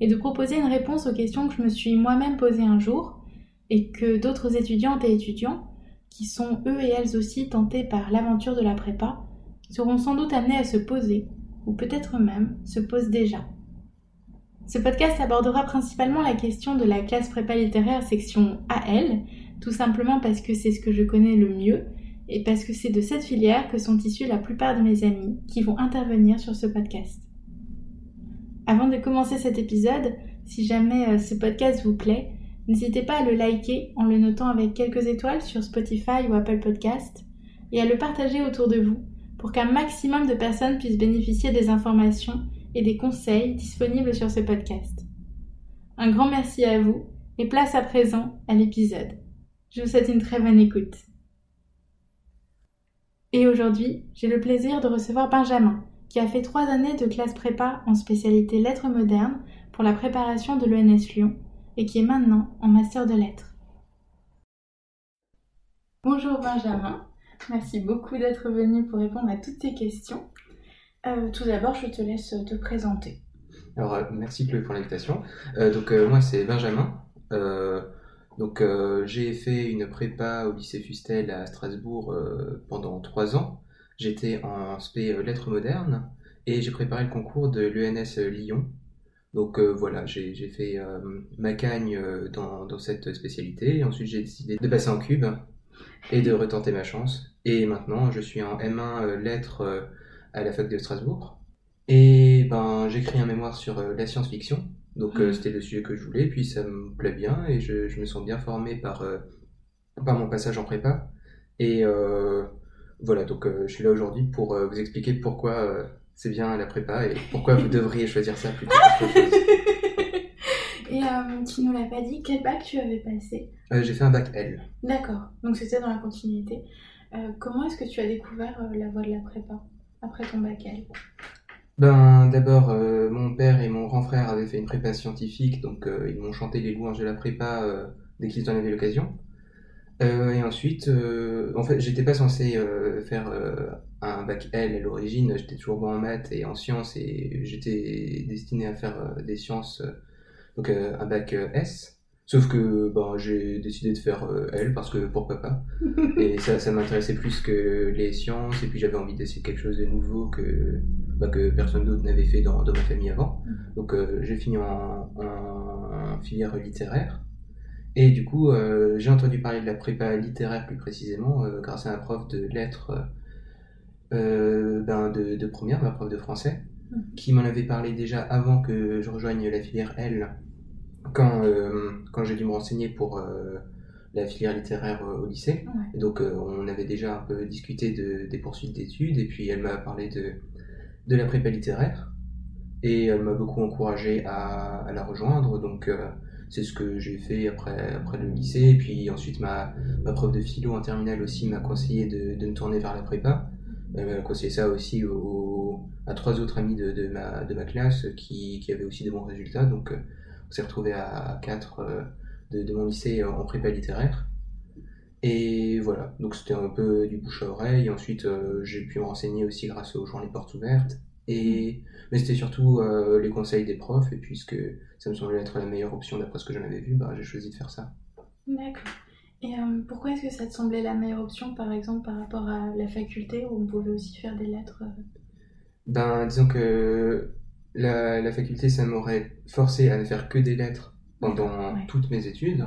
et de proposer une réponse aux questions que je me suis moi-même posées un jour et que d'autres étudiantes et étudiants, qui sont eux et elles aussi tentés par l'aventure de la prépa, seront sans doute amenés à se poser, ou peut-être même se posent déjà. Ce podcast abordera principalement la question de la classe prépa littéraire section AL, tout simplement parce que c'est ce que je connais le mieux et parce que c'est de cette filière que sont issus la plupart de mes amis qui vont intervenir sur ce podcast. Avant de commencer cet épisode, si jamais euh, ce podcast vous plaît, n'hésitez pas à le liker en le notant avec quelques étoiles sur Spotify ou Apple Podcast et à le partager autour de vous pour qu'un maximum de personnes puissent bénéficier des informations et des conseils disponibles sur ce podcast. Un grand merci à vous et place à présent à l'épisode. Je vous souhaite une très bonne écoute. Et aujourd'hui, j'ai le plaisir de recevoir Benjamin, qui a fait trois années de classe prépa en spécialité lettres modernes pour la préparation de l'ENS Lyon et qui est maintenant en master de lettres. Bonjour Benjamin, merci beaucoup d'être venu pour répondre à toutes tes questions. Euh, tout d'abord, je te laisse te présenter. Alors, euh, merci Chloé pour l'invitation. Euh, donc, moi, c'est Benjamin. donc, j'ai fait une prépa au lycée Fustel à Strasbourg pendant trois ans. J'étais en spé euh, lettres modernes et j'ai préparé le concours de l'ENS euh, Lyon. Donc euh, voilà, j'ai fait ma cagne dans, cette spécialité et ensuite j'ai décidé de passer en cube et de retenter ma chance. Et maintenant je suis en M1 lettres à la fac de Strasbourg. Et ben j'écris un mémoire sur la science-fiction. Donc mmh. c'était le sujet que je voulais, puis ça me plaît bien et je, me sens bien formé par, par mon passage en prépa. Et voilà, donc euh, je suis là aujourd'hui pour euh, vous expliquer pourquoi euh, c'est bien la prépa et pourquoi vous devriez choisir ça plutôt Et tu nous l'as pas dit, quel bac tu avais passé? J'ai fait un bac L. D'accord, donc c'était dans la continuité. comment est-ce que tu as découvert la voie de la prépa après ton bac L? Ben, d'abord, mon père et mon grand frère avaient fait une prépa scientifique, donc ils m'ont chanté les louanges de la prépa dès qu'ils en avaient l'occasion. Euh, et ensuite, euh, en fait, j'étais pas censé euh, faire un bac L à l'origine, j'étais toujours bon en maths et en sciences et j'étais destiné à faire des sciences, donc un bac S. Sauf que ben, j'ai décidé de faire L parce que pourquoi pas. Et ça, ça m'intéressait plus que les sciences et puis j'avais envie d'essayer quelque chose de nouveau que, bah, que personne d'autre n'avait fait dans, dans, ma famille avant. Mm. Donc j'ai fini en, en filière littéraire. Et du coup, euh, j'ai entendu parler de la prépa littéraire plus précisément euh, grâce à un prof de lettres euh, ben de, de, première, ma prof de français, mmh. qui m'en avait parlé déjà avant que je rejoigne la filière L, quand, quand j'ai dû me renseigner pour la filière littéraire au lycée. Et donc, on avait déjà un peu discuté de, des poursuites d'études, et puis elle m'a parlé de, de la prépa littéraire, et elle m'a beaucoup encouragé à, à la rejoindre. Donc, c'est ce que j'ai fait après, après le lycée. Et puis ensuite, ma, ma prof de philo en terminale aussi m'a conseillé de, de, me tourner vers la prépa. Elle m'a conseillé ça aussi à trois autres amis de, de, ma, de ma classe qui, qui avaient aussi de bons résultats. Donc, euh, on s'est retrouvés à, quatre euh, de, mon lycée en prépa littéraire. Et voilà, donc c'était un peu du bouche à oreille. Ensuite, euh, j'ai pu me renseigner aussi grâce aux journées portes ouvertes. Et, mais c'était surtout les conseils des profs. Puisque ça me semblait être la meilleure option d'après ce que j'en avais vu, bah, j'ai choisi de faire ça. D'accord. Et euh, pourquoi est-ce que ça te semblait la meilleure option, par exemple, par rapport à la faculté où on pouvait aussi faire des lettres euh? Ben, disons que la, la faculté, ça m'aurait forcé à ne faire que des lettres pendant toutes mes études.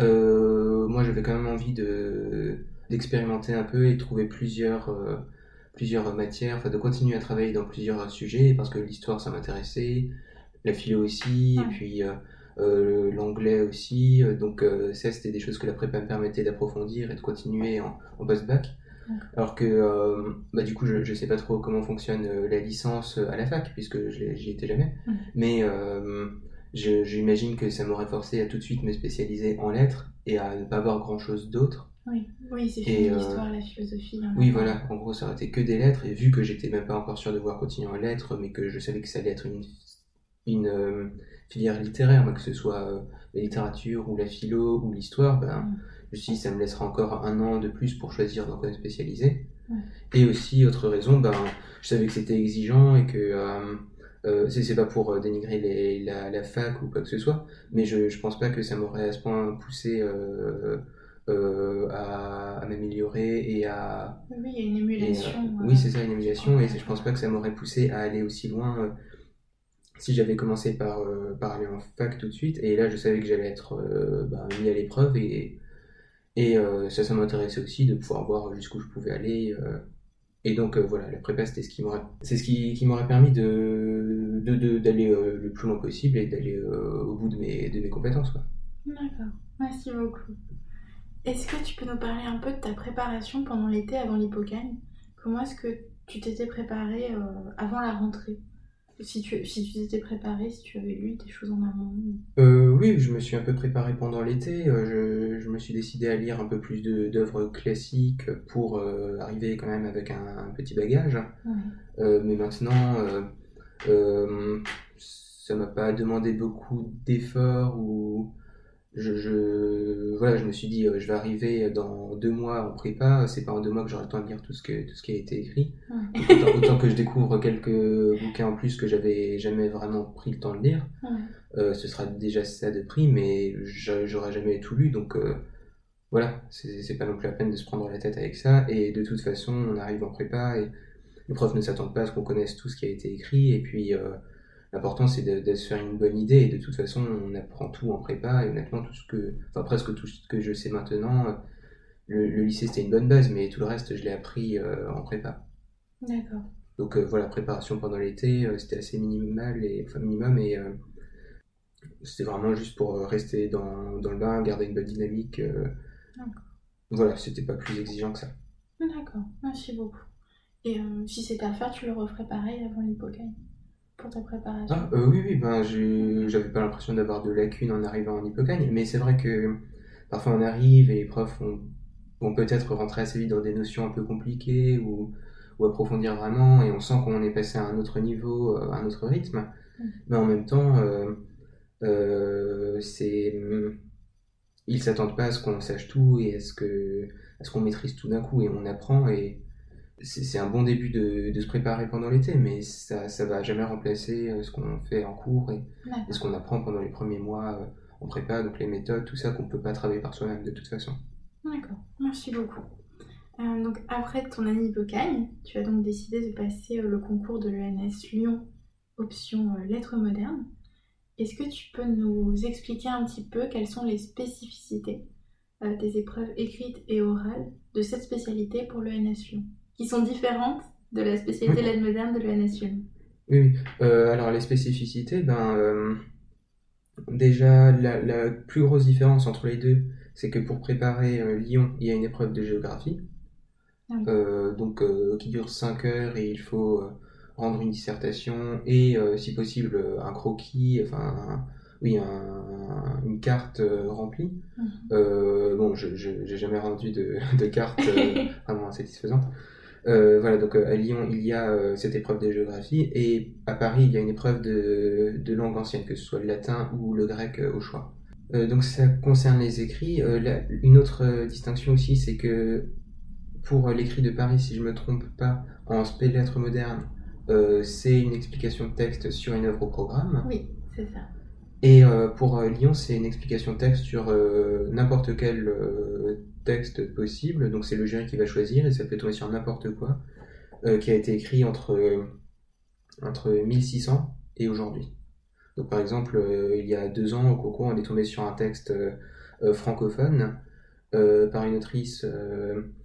Euh, moi, j'avais quand même envie de d'expérimenter un peu et trouver plusieurs plusieurs matières, enfin de continuer à travailler dans plusieurs sujets parce que l'histoire, ça m'intéressait, la philo aussi, et puis euh, euh, l'anglais aussi. Euh, donc ça, c'était des choses que la prépa me permettait d'approfondir et de continuer en, post-bac. Alors que bah, du coup, je ne sais pas trop comment fonctionne la licence à la fac, puisque j'y étais jamais. Mais j'imagine que ça m'aurait forcé à tout de suite me spécialiser en lettres et à ne pas avoir grand chose d'autre. Oui, oui c'est fini l'histoire, la philosophie. a Oui, voilà, en gros, ça aurait été que des lettres, et vu que j'étais même pas encore sûr de vouloir continuer en lettres, mais que je savais que ça allait être une, une euh, filière littéraire, que ce soit euh, la littérature ou la philo ou l'histoire, ben, Mm. je me suis dit, ça me laissera encore un an de plus pour choisir dans quoi me spécialiser. Et aussi, autre raison, ben, je savais que c'était exigeant et que euh, euh, c'est pas pour dénigrer les, la, la fac ou quoi que ce soit, mais je, je pense pas que ça m'aurait à ce point poussé euh, à, à m'améliorer et à, Oui, il y a une et, euh, émulation. oui, c'est ça, une émulation, et je pense pas que ça m'aurait poussé à aller aussi loin si j'avais commencé par, euh, par aller en fac tout de suite. Et là, je savais que j'allais être euh, bah, mis à l'épreuve, et, et euh, ça, ça m'intéressait aussi de pouvoir voir jusqu'où je pouvais aller. et donc, voilà, la prépa, c'était ce qui m'aurait, c'est ce qui, qui m'aurait permis de, d'aller le plus loin possible et d'aller au bout de mes, de mes compétences. Quoi. D'accord, merci beaucoup. Est-ce que tu peux nous parler un peu de ta préparation pendant l'été avant l'hypocagne Comment est-ce que tu t'étais préparé avant la rentrée? Si tu, si tu t'étais préparé, si tu avais lu des choses en amont Euh, oui, je me suis un peu préparé pendant l'été. Euh, je, je me suis décidé à lire un peu plus d'œuvres classiques pour euh, arriver quand même avec un, un petit bagage. Ouais. Euh, mais maintenant, ça m'a pas demandé beaucoup d'efforts ou je, je, voilà, je me suis dit, euh, je vais arriver dans deux mois en prépa. C'est pas en deux mois que j'aurai le temps de lire tout ce que tout ce qui a été écrit. Ouais. Autant, autant que je découvre quelques bouquins en plus que j'avais jamais vraiment pris le temps de lire. Ouais. Euh, ce sera déjà ça de prix, mais j'a- j'aurais jamais tout lu, donc euh, voilà, c'est c'est pas non plus la peine de se prendre la tête avec ça. Et de toute façon, on arrive en prépa et les profs ne s'attendent pas à ce qu'on connaisse tout ce qui a été écrit. Et puis, euh, l'important c'est de, de se faire une bonne idée. Et de toute façon, on apprend tout en prépa. Et honnêtement, tout ce que, enfin presque tout ce que je sais maintenant, le, le lycée c'était une bonne base, mais tout le reste je l'ai appris euh, en prépa. D'accord. Donc euh, voilà, préparation pendant l'été, euh, c'était assez minimal et enfin minimum et c'était vraiment juste pour rester dans, dans le bain, garder une bonne dynamique. D'accord. Voilà, c'était pas plus exigeant que ça. D'accord, merci beaucoup. Et si c'était à faire, tu le referais pareil avant l'hypocagne Pour ta préparation Ah, euh, oui, oui, ben j'avais pas l'impression d'avoir de lacunes en arrivant en hypocagne, mais c'est vrai que parfois on arrive et les profs vont, vont peut-être rentrer assez vite dans des notions un peu compliquées ou, ou approfondir vraiment, et on sent qu'on est passé à un autre niveau, euh, à un autre rythme, Mm. mais en même temps, euh, euh, c'est ils s'attendent pas à ce qu'on sache tout et à ce que à ce qu'on maîtrise tout d'un coup et on apprend et c'est un bon début de, de se préparer pendant l'été mais ça ça va jamais remplacer euh, ce qu'on fait en cours et, ce qu'on apprend pendant les premiers mois euh, en prépa donc les méthodes tout ça qu'on peut pas travailler par soi-même de toute façon D'accord, merci beaucoup. Euh, donc après ton année hypocagne, tu as donc décidé de passer le concours de l'ENS Lyon, option lettres modernes. Est-ce que tu peux nous expliquer un petit peu quelles sont les spécificités des épreuves écrites et orales de cette spécialité pour l'ENS Lyon, qui sont différentes de la spécialité lettres modernes de l'ENS Lyon oui. Euh, alors les spécificités ben euh, déjà la, la plus grosse différence entre les deux c'est que pour préparer euh, Lyon il y a une épreuve de géographie Ah oui. donc qui dure 5 heures et il faut rendre une dissertation et si possible un croquis, enfin oui un- une carte euh, remplie. Mhm. Euh, bon, je j'ai jamais rendu de, de carte euh, vraiment satisfaisante. Euh, voilà, donc euh, à Lyon il y a euh, cette épreuve de géographie et à Paris il y a une épreuve de, de langue ancienne, que ce soit le latin ou le grec au choix. Donc ça concerne les écrits. La- une autre distinction aussi, c'est que pour l'écrit de Paris, si je me trompe pas, en spé lettres moderne, euh, c'est une explication de texte sur une œuvre au programme. Oui, c'est ça. Et euh, pour euh, Lyon, c'est une explication de texte sur n'importe quel texte possible. Donc c'est le jury qui va choisir et ça peut tomber sur n'importe quoi euh, qui a été écrit entre, euh, entre 1600 et aujourd'hui. Donc par exemple, euh, il y a deux ans au concours, on est tombé sur un texte francophone par une autrice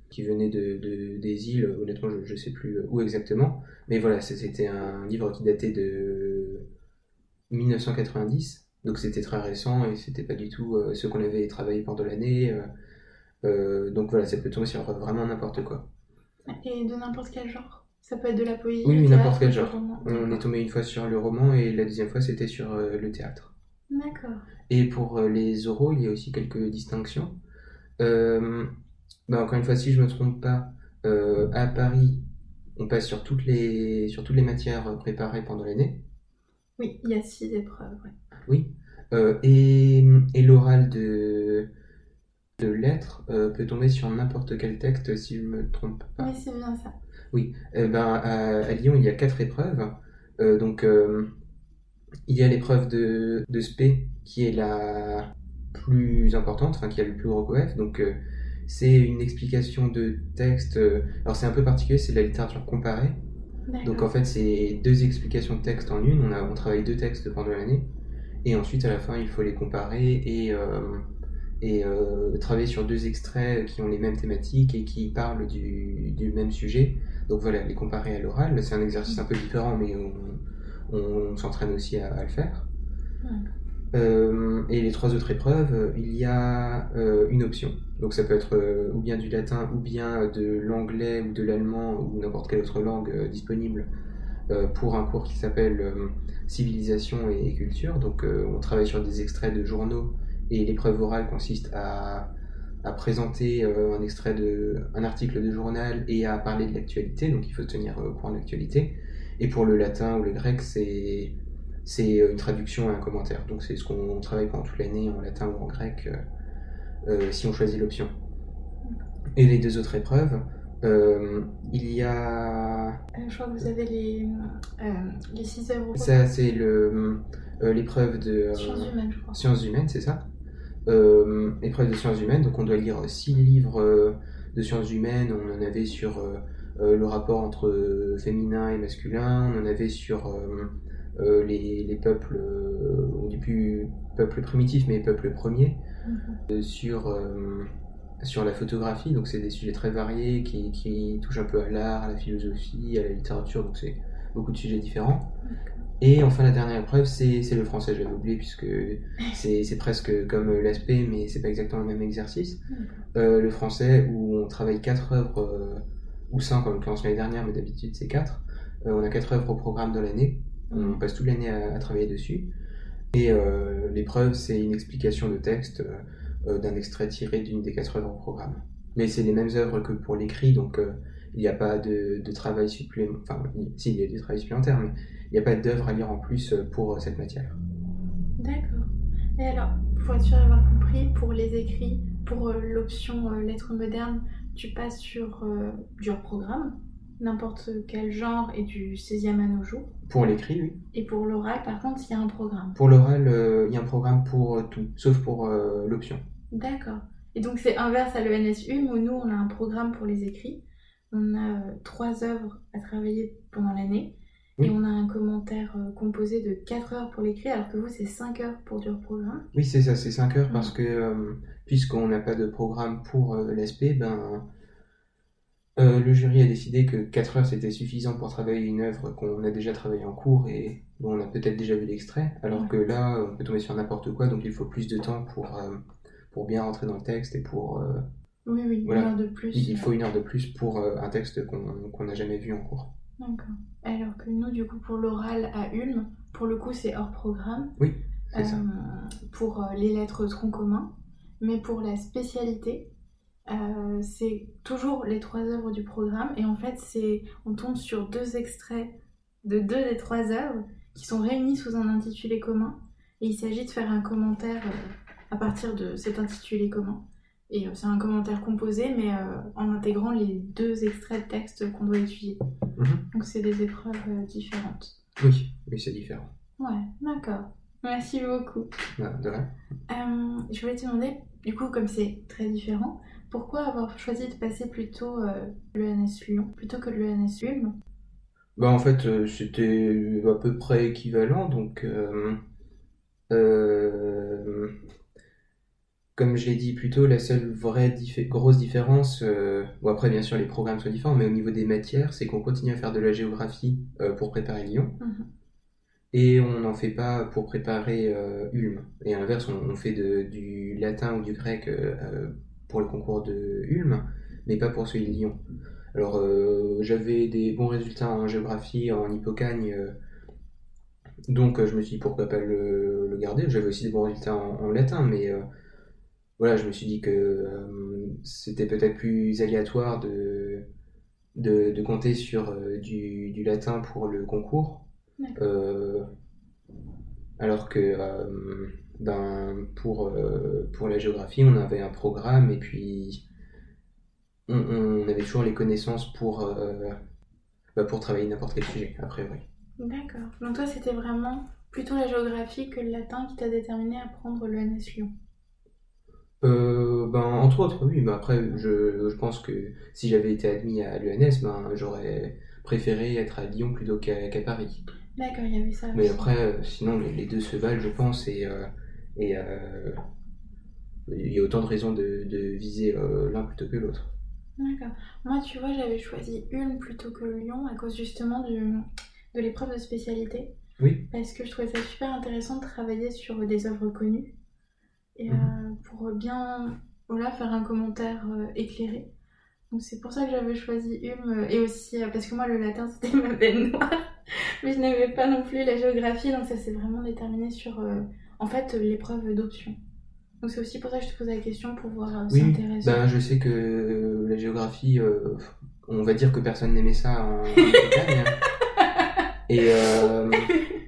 qui venait de, de- des îles, honnêtement je ne sais plus où exactement, mais voilà, c'était un livre qui datait de 1990, donc c'était très récent et c'était pas du tout ce qu'on avait travaillé pendant l'année. Donc voilà, ça peut tomber sur vraiment n'importe quoi. Et de n'importe quel genre Ça peut être de la poésie Oui, n'importe quel genre. On est tombé une fois sur le roman et la deuxième fois c'était sur euh, le théâtre. D'accord. Et pour euh, les oraux, il y a aussi quelques distinctions. Euh, bah, encore une fois, si je ne me trompe pas, euh, à Paris, on passe sur toutes les, sur toutes les matières préparées pendant l'année. Oui, il y a six épreuves. ouais. Oui. Euh, et et l'oral de, de lettres euh, peut tomber sur n'importe quel texte, si je me trompe pas. Oui, c'est bien ça. Eh ben, à, à Lyon, il y a quatre épreuves. Euh, donc, euh, il y a l'épreuve de, de SP qui est la plus importante, enfin qui a le plus gros coef. Donc, c'est une explication de texte. alors, c'est un peu particulier, c'est de la littérature comparée. Donc, en fait, c'est deux explications de texte en une. On, a, on travaille deux textes pendant l'année. Et ensuite, à la fin, il faut les comparer et, et euh, travailler sur deux extraits qui ont les mêmes thématiques et qui parlent du, du même sujet. Donc voilà, les comparer à l'oral, c'est un exercice un peu différent, mais on, on s'entraîne aussi à, à le faire. Euh, et les trois autres épreuves, il y a euh, une option. Donc ça peut être euh, ou bien du latin, ou bien de l'anglais ou de l'allemand ou n'importe quelle autre langue disponible pour un cours qui s'appelle Civilisation et culture. Donc on travaille sur des extraits de journaux et l'épreuve orale consiste à, à présenter euh, un extrait de un article de journal et à parler de l'actualité. Donc il faut tenir euh, au courant de l'actualité. Et pour le latin ou le grec, c'est c'est euh, une traduction et un commentaire. Donc c'est ce qu'on travaille pendant toute l'année en latin ou en grec euh, si on choisit l'option. Et les deux autres épreuves, euh, il y a je crois que vous avez les, euh, les six œuvres. ça c'est l'épreuve de Sciences humaines, je crois. sciences humaines, c'est ça? Euh, épreuve de sciences humaines, donc on doit lire six livres euh, de sciences humaines. On en avait sur euh, le rapport entre féminin et masculin. On en avait sur les, les peuples, on dit plus peuples primitifs, mais peuples premiers. Mhm. Sur sur la photographie, donc c'est des sujets très variés qui, qui touchent un peu à l'art, à la philosophie, à la littérature, donc c'est beaucoup de sujets différents. Et enfin, la dernière épreuve, c'est le français, j'avais oublié, puisque c'est presque comme l'aspect, mais c'est pas exactement le même exercice. Euh, le français, où on travaille quatre œuvres, euh, ou cinq en l'occurrence l'année dernière, mais d'habitude c'est quatre. Euh, on a quatre œuvres au programme de l'année, on passe toute l'année à, à travailler dessus. Et l'épreuve, c'est une explication de texte d'un extrait tiré d'une des quatre œuvres au programme. Mais c'est les mêmes œuvres que pour l'écrit, donc il n'y a pas de, de travail supplémentaire. Enfin, si, il y a du travail supplémentaire, mais il n'y a pas d'œuvre à lire en plus euh, pour euh, cette matière. D'accord. Et alors, pour être sûr d'avoir compris, pour les écrits, pour euh, l'option euh, lettres modernes, tu passes sur euh, du hors-programme, n'importe quel genre et du 16e à nos jours. Pour l'écrit, oui. Et pour l'oral, par contre, il y a un programme. Pour l'oral, euh, il y a un programme pour tout, sauf pour l'option. D'accord. Et donc c'est inverse à l'ENS Ulm où nous on a un programme pour les écrits. On a trois œuvres à travailler pendant l'année. Oui. Et on a un commentaire euh, composé de 4 heures pour l'écrit, alors que vous c'est 5 heures pour du programme. Oui, c'est ça, c'est 5 heures parce que euh, puisqu'on n'a pas de programme pour euh, l'aspect, ben, euh, le jury a décidé que 4 heures c'était suffisant pour travailler une œuvre qu'on a déjà travaillée en cours et dont on a peut-être déjà vu l'extrait, alors Ouais. que là on peut tomber sur n'importe quoi, donc il faut plus de temps pour, pour bien rentrer dans le texte et pour... Oui, oui, Voilà. une heure de plus. il il faut une heure de plus pour un texte qu'on qu'on n'a jamais vu en cours. D'accord. Alors que nous, du coup, pour l'oral à Ulm, pour le coup c'est hors programme. Oui, c'est ça. Euh, pour euh, les lettres tronc commun. Mais pour la spécialité, euh, c'est toujours les trois œuvres du programme. Et en fait, c'est on tombe sur deux extraits de deux des trois œuvres qui sont réunis sous un intitulé commun. Et il s'agit de faire un commentaire à partir de cet intitulé commun. Et c'est un commentaire composé, mais en intégrant les deux extraits de texte qu'on doit étudier. Mhm. Donc c'est des épreuves euh, différentes. Oui, oui, c'est différent. Ouais, d'accord. Merci beaucoup. Voilà, de rien. Euh, je voulais te demander, du coup, comme c'est très différent, pourquoi avoir choisi de passer plutôt euh, l'ENS Lyon plutôt que l'ENS Ulm Bah en fait euh, c'était à peu près équivalent donc comme je l'ai dit plus tôt la seule vraie diffé- grosse différence euh, bon après bien sûr les programmes sont différents mais au niveau des matières c'est qu'on continue à faire de la géographie euh, pour préparer Lyon Mhm. et on n'en fait pas pour préparer euh, Ulm et à l'inverse on, on fait de- du latin ou du grec euh, pour le concours de Ulm mais pas pour celui de Lyon alors, j'avais des bons résultats en géographie, en hippocagne, donc je me suis dit pourquoi pas le, le garder. J'avais aussi des bons résultats en, en latin, mais voilà, je me suis dit que euh, c'était peut-être plus aléatoire de, de, de compter sur euh, du, du latin pour le concours. Euh, alors que ben, pour, pour la géographie, on avait un programme et puis on, on avait toujours les connaissances pour, bah, pour travailler n'importe quel sujet, a priori. D'accord. Donc toi, c'était vraiment plutôt la géographie que le latin qui t'a déterminé à prendre le NS Lyon. Euh, ben, entre autres, oui. Ben, après, je, je pense que si j'avais été admis à l'ENS, ben, j'aurais préféré être à Lyon plutôt qu'à Paris. D'accord, il y avait ça Mais aussi. après, euh, sinon, les, les deux se valent, je pense, et, euh, et euh, il y a autant de raisons de, de viser l'un plutôt que l'autre. D'accord. Moi, tu vois, j'avais choisi Ulm plutôt que Lyon à cause justement du, de l'épreuve de spécialité. Oui. Parce que je trouvais ça super intéressant de travailler sur des œuvres connues. Et Mhm. euh, pour bien voilà, faire un commentaire euh, éclairé. Donc c'est pour ça que j'avais choisi Ulm. euh, Et aussi parce que moi, le latin, c'était ma benne noire. Mais je n'avais pas non plus la géographie. Donc ça s'est vraiment déterminé sur, euh, en fait, l'épreuve d'option. Donc c'est aussi pour ça que je te posais la question pour voir euh, Oui, ben, je sais que euh, la géographie, euh, on va dire que personne n'aimait ça en, en Bretagne. Et euh,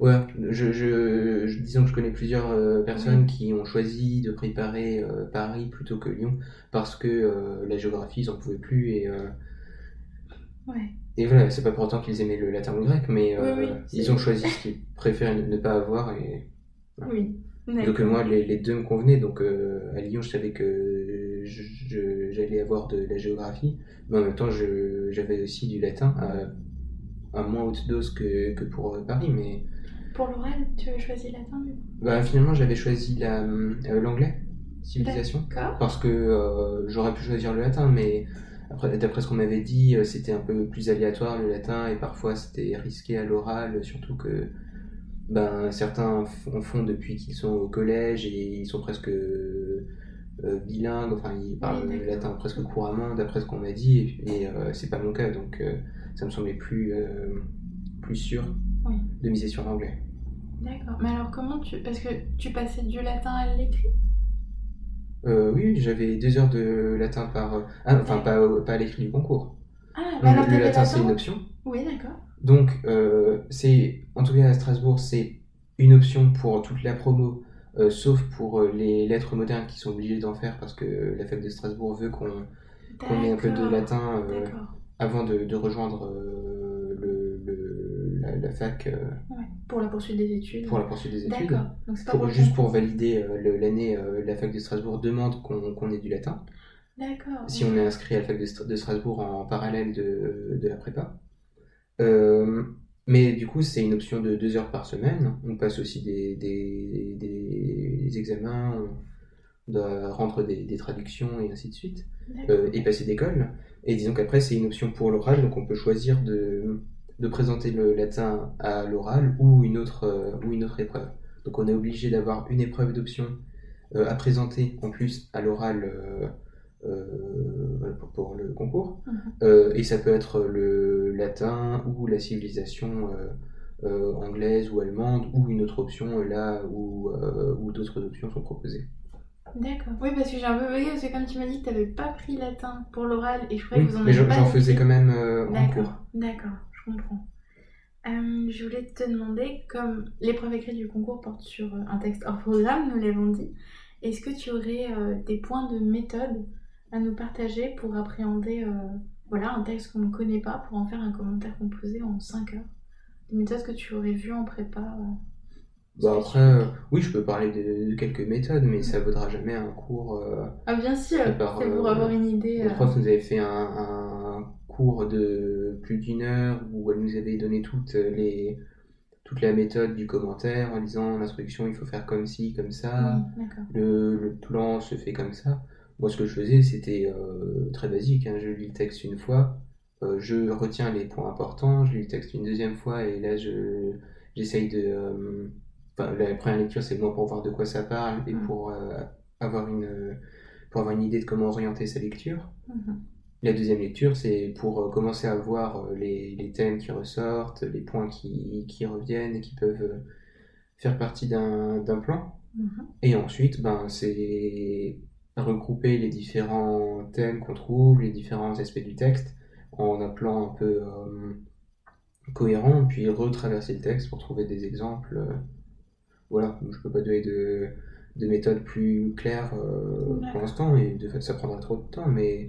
ouais, je, je, je- disons que je connais plusieurs euh, personnes qui ont choisi de préparer euh, Paris plutôt que Lyon parce que euh, la géographie, ils en pouvaient plus. Et, Ouais. et voilà, c'est pas pour autant qu'ils aimaient le latin ou le grec, mais Oui, oui, c'est- ils ont choisi ce qu'ils préfèrent ne, pas avoir. Et... Oui. Donc moi, les, les deux me convenaient. Donc à Lyon, je savais que j'allais avoir de la géographie, mais en même temps, j'avais aussi du latin à, à moins haute dose que, que pour Paris. Mais Pour l'oral, tu as choisi latin du coup? Bah, finalement, j'avais choisi la, euh, l'anglais, civilisation, parce que euh, j'aurais pu choisir le latin, mais après, d'après ce qu'on m'avait dit, euh, c'était un peu plus aléatoire le latin et parfois c'était risqué à l'oral, surtout que ben, certains en font depuis qu'ils sont au collège et ils sont presque euh, bilingues, enfin ils parlent Oui, le latin presque couramment d'après ce qu'on m'a dit et, et, c'est pas mon cas donc ça me semblait plus, plus sûr Oui. de miser sur l'anglais. D'accord. Mais alors comment tu... Parce que tu passais du latin à l'écrit? Euh, oui, j'avais deux heures de latin par... ah, enfin pas, pas à l'écrit du concours. Ah, Donc, bah alors le latin c'est une option. Oui, d'accord. Donc, euh, c'est, en tout cas à Strasbourg, c'est une option pour toute la promo, euh, sauf pour euh, les lettres modernes qui sont obligés d'en faire parce que la fac de Strasbourg veut qu'on qu'on ait un peu de latin avant de, de rejoindre la, fac euh, Ouais. Pour la poursuite des études. pour la poursuite des études. D'accord. Donc c'est pas Pour- pour le juste pour valider euh, l'année, euh, la fac de Strasbourg demande qu'on qu'on ait du latin. D'accord. si on est inscrit à la fac de, Stra- de Strasbourg en parallèle de, de la prépa. Mais du coup, c'est une option de deux heures par semaine. On passe aussi des, des, des examens, on doit rendre des, des traductions et ainsi de suite, et passer d'école. Et disons qu'après, c'est une option pour l'oral, donc on peut choisir de, de présenter le latin à l'oral ou une autre, euh, ou une autre épreuve. Donc on est obligé d'avoir une épreuve d'option euh, à présenter en plus à l'oral euh, pour, pour le concours. Mhm. Et ça peut être le latin ou la civilisation anglaise ou allemande ou une autre option là où, où d'autres options sont proposées. D'accord. Oui, parce que j'ai un peu bugué, parce que comme tu m'as dit que tu n'avais pas pris latin pour l'oral et je croyais Oui, que vous en mais aviez j'en pas j'en faisais quand même en cours. D'accord, Euh, je voulais te demander, comme l'épreuve écrite du concours porte sur euh, un texte hors programme, nous l'avons dit, est-ce que tu aurais euh, des points de méthode à nous partager pour appréhender voilà, un texte qu'on ne connaît pas, pour en faire un commentaire composé en 5 heures? Des méthodes que tu aurais vues en prépa Bah après, oui, je peux parler de, de quelques méthodes, mais ça vaudra jamais un cours. euh, Ah bien sûr, c'est pour euh, avoir une idée. Le euh, prof nous avait fait un, un cours de plus d'une heure où elle nous avait donné toutes les toute la méthode du commentaire en disant l'instruction il faut faire comme ci, comme ça, oui, le, le plan se fait comme ça. Moi ce que je faisais c'était euh, très basique, hein. je lis le texte une fois, euh, je retiens les points importants, je lis le texte une deuxième fois et là je j'essaye de... euh, Enfin, la première lecture c'est moins pour voir de quoi ça parle et Mm. pour euh, avoir une pour avoir une idée de comment orienter sa lecture. Mhm. La deuxième lecture, c'est pour euh, commencer à voir euh, les, les thèmes qui ressortent, les points qui, qui reviennent et qui peuvent faire partie d'un plan. Mhm. Et ensuite, ben, c'est regrouper les différents thèmes qu'on trouve, les différents aspects du texte, en un plan un peu euh, cohérent, puis retraverser le texte pour trouver des exemples. Voilà, je peux pas donner de, de méthode plus claire euh, pour l'instant, et de fait, ça prendra trop de temps, mais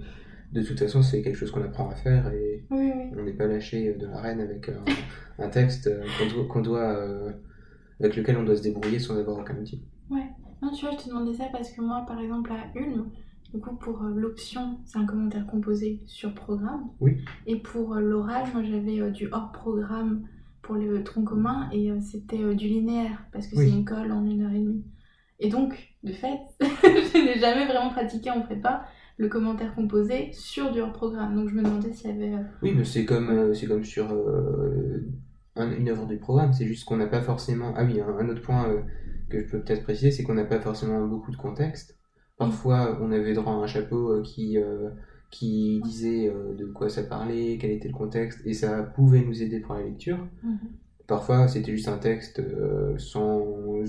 de toute façon, c'est quelque chose qu'on apprend à faire, et Oui, oui. on n'est pas lâché de l'arène avec un, un texte qu'on doit, euh, avec lequel on doit se débrouiller sans avoir aucun outil. Non, tu vois, je te demandais ça parce que moi, par exemple, à Ulm, du coup, pour euh, l'option, c'est un commentaire composé sur programme. Oui. Et pour l'oral, moi, j'avais euh, du hors programme pour le tronc commun et euh, c'était euh, du linéaire parce que Oui. c'est une colle en une heure et demie. Et donc, de fait, je n'ai jamais vraiment pratiqué en prépa le commentaire composé sur du hors programme. Donc, je me demandais s'il y avait. euh, Oui, mais c'est comme, euh, c'est comme sur euh, un- une œuvre du programme, c'est juste qu'on n'a pas forcément. Ah oui, un, un autre point euh, que je peux peut-être préciser, c'est qu'on n'a pas forcément beaucoup de contexte. Parfois, on avait droit à un chapeau euh, qui, euh, qui disait euh, de quoi ça parlait, quel était le contexte, et ça pouvait nous aider pour la lecture. Mhm. Parfois, c'était juste un texte euh, sans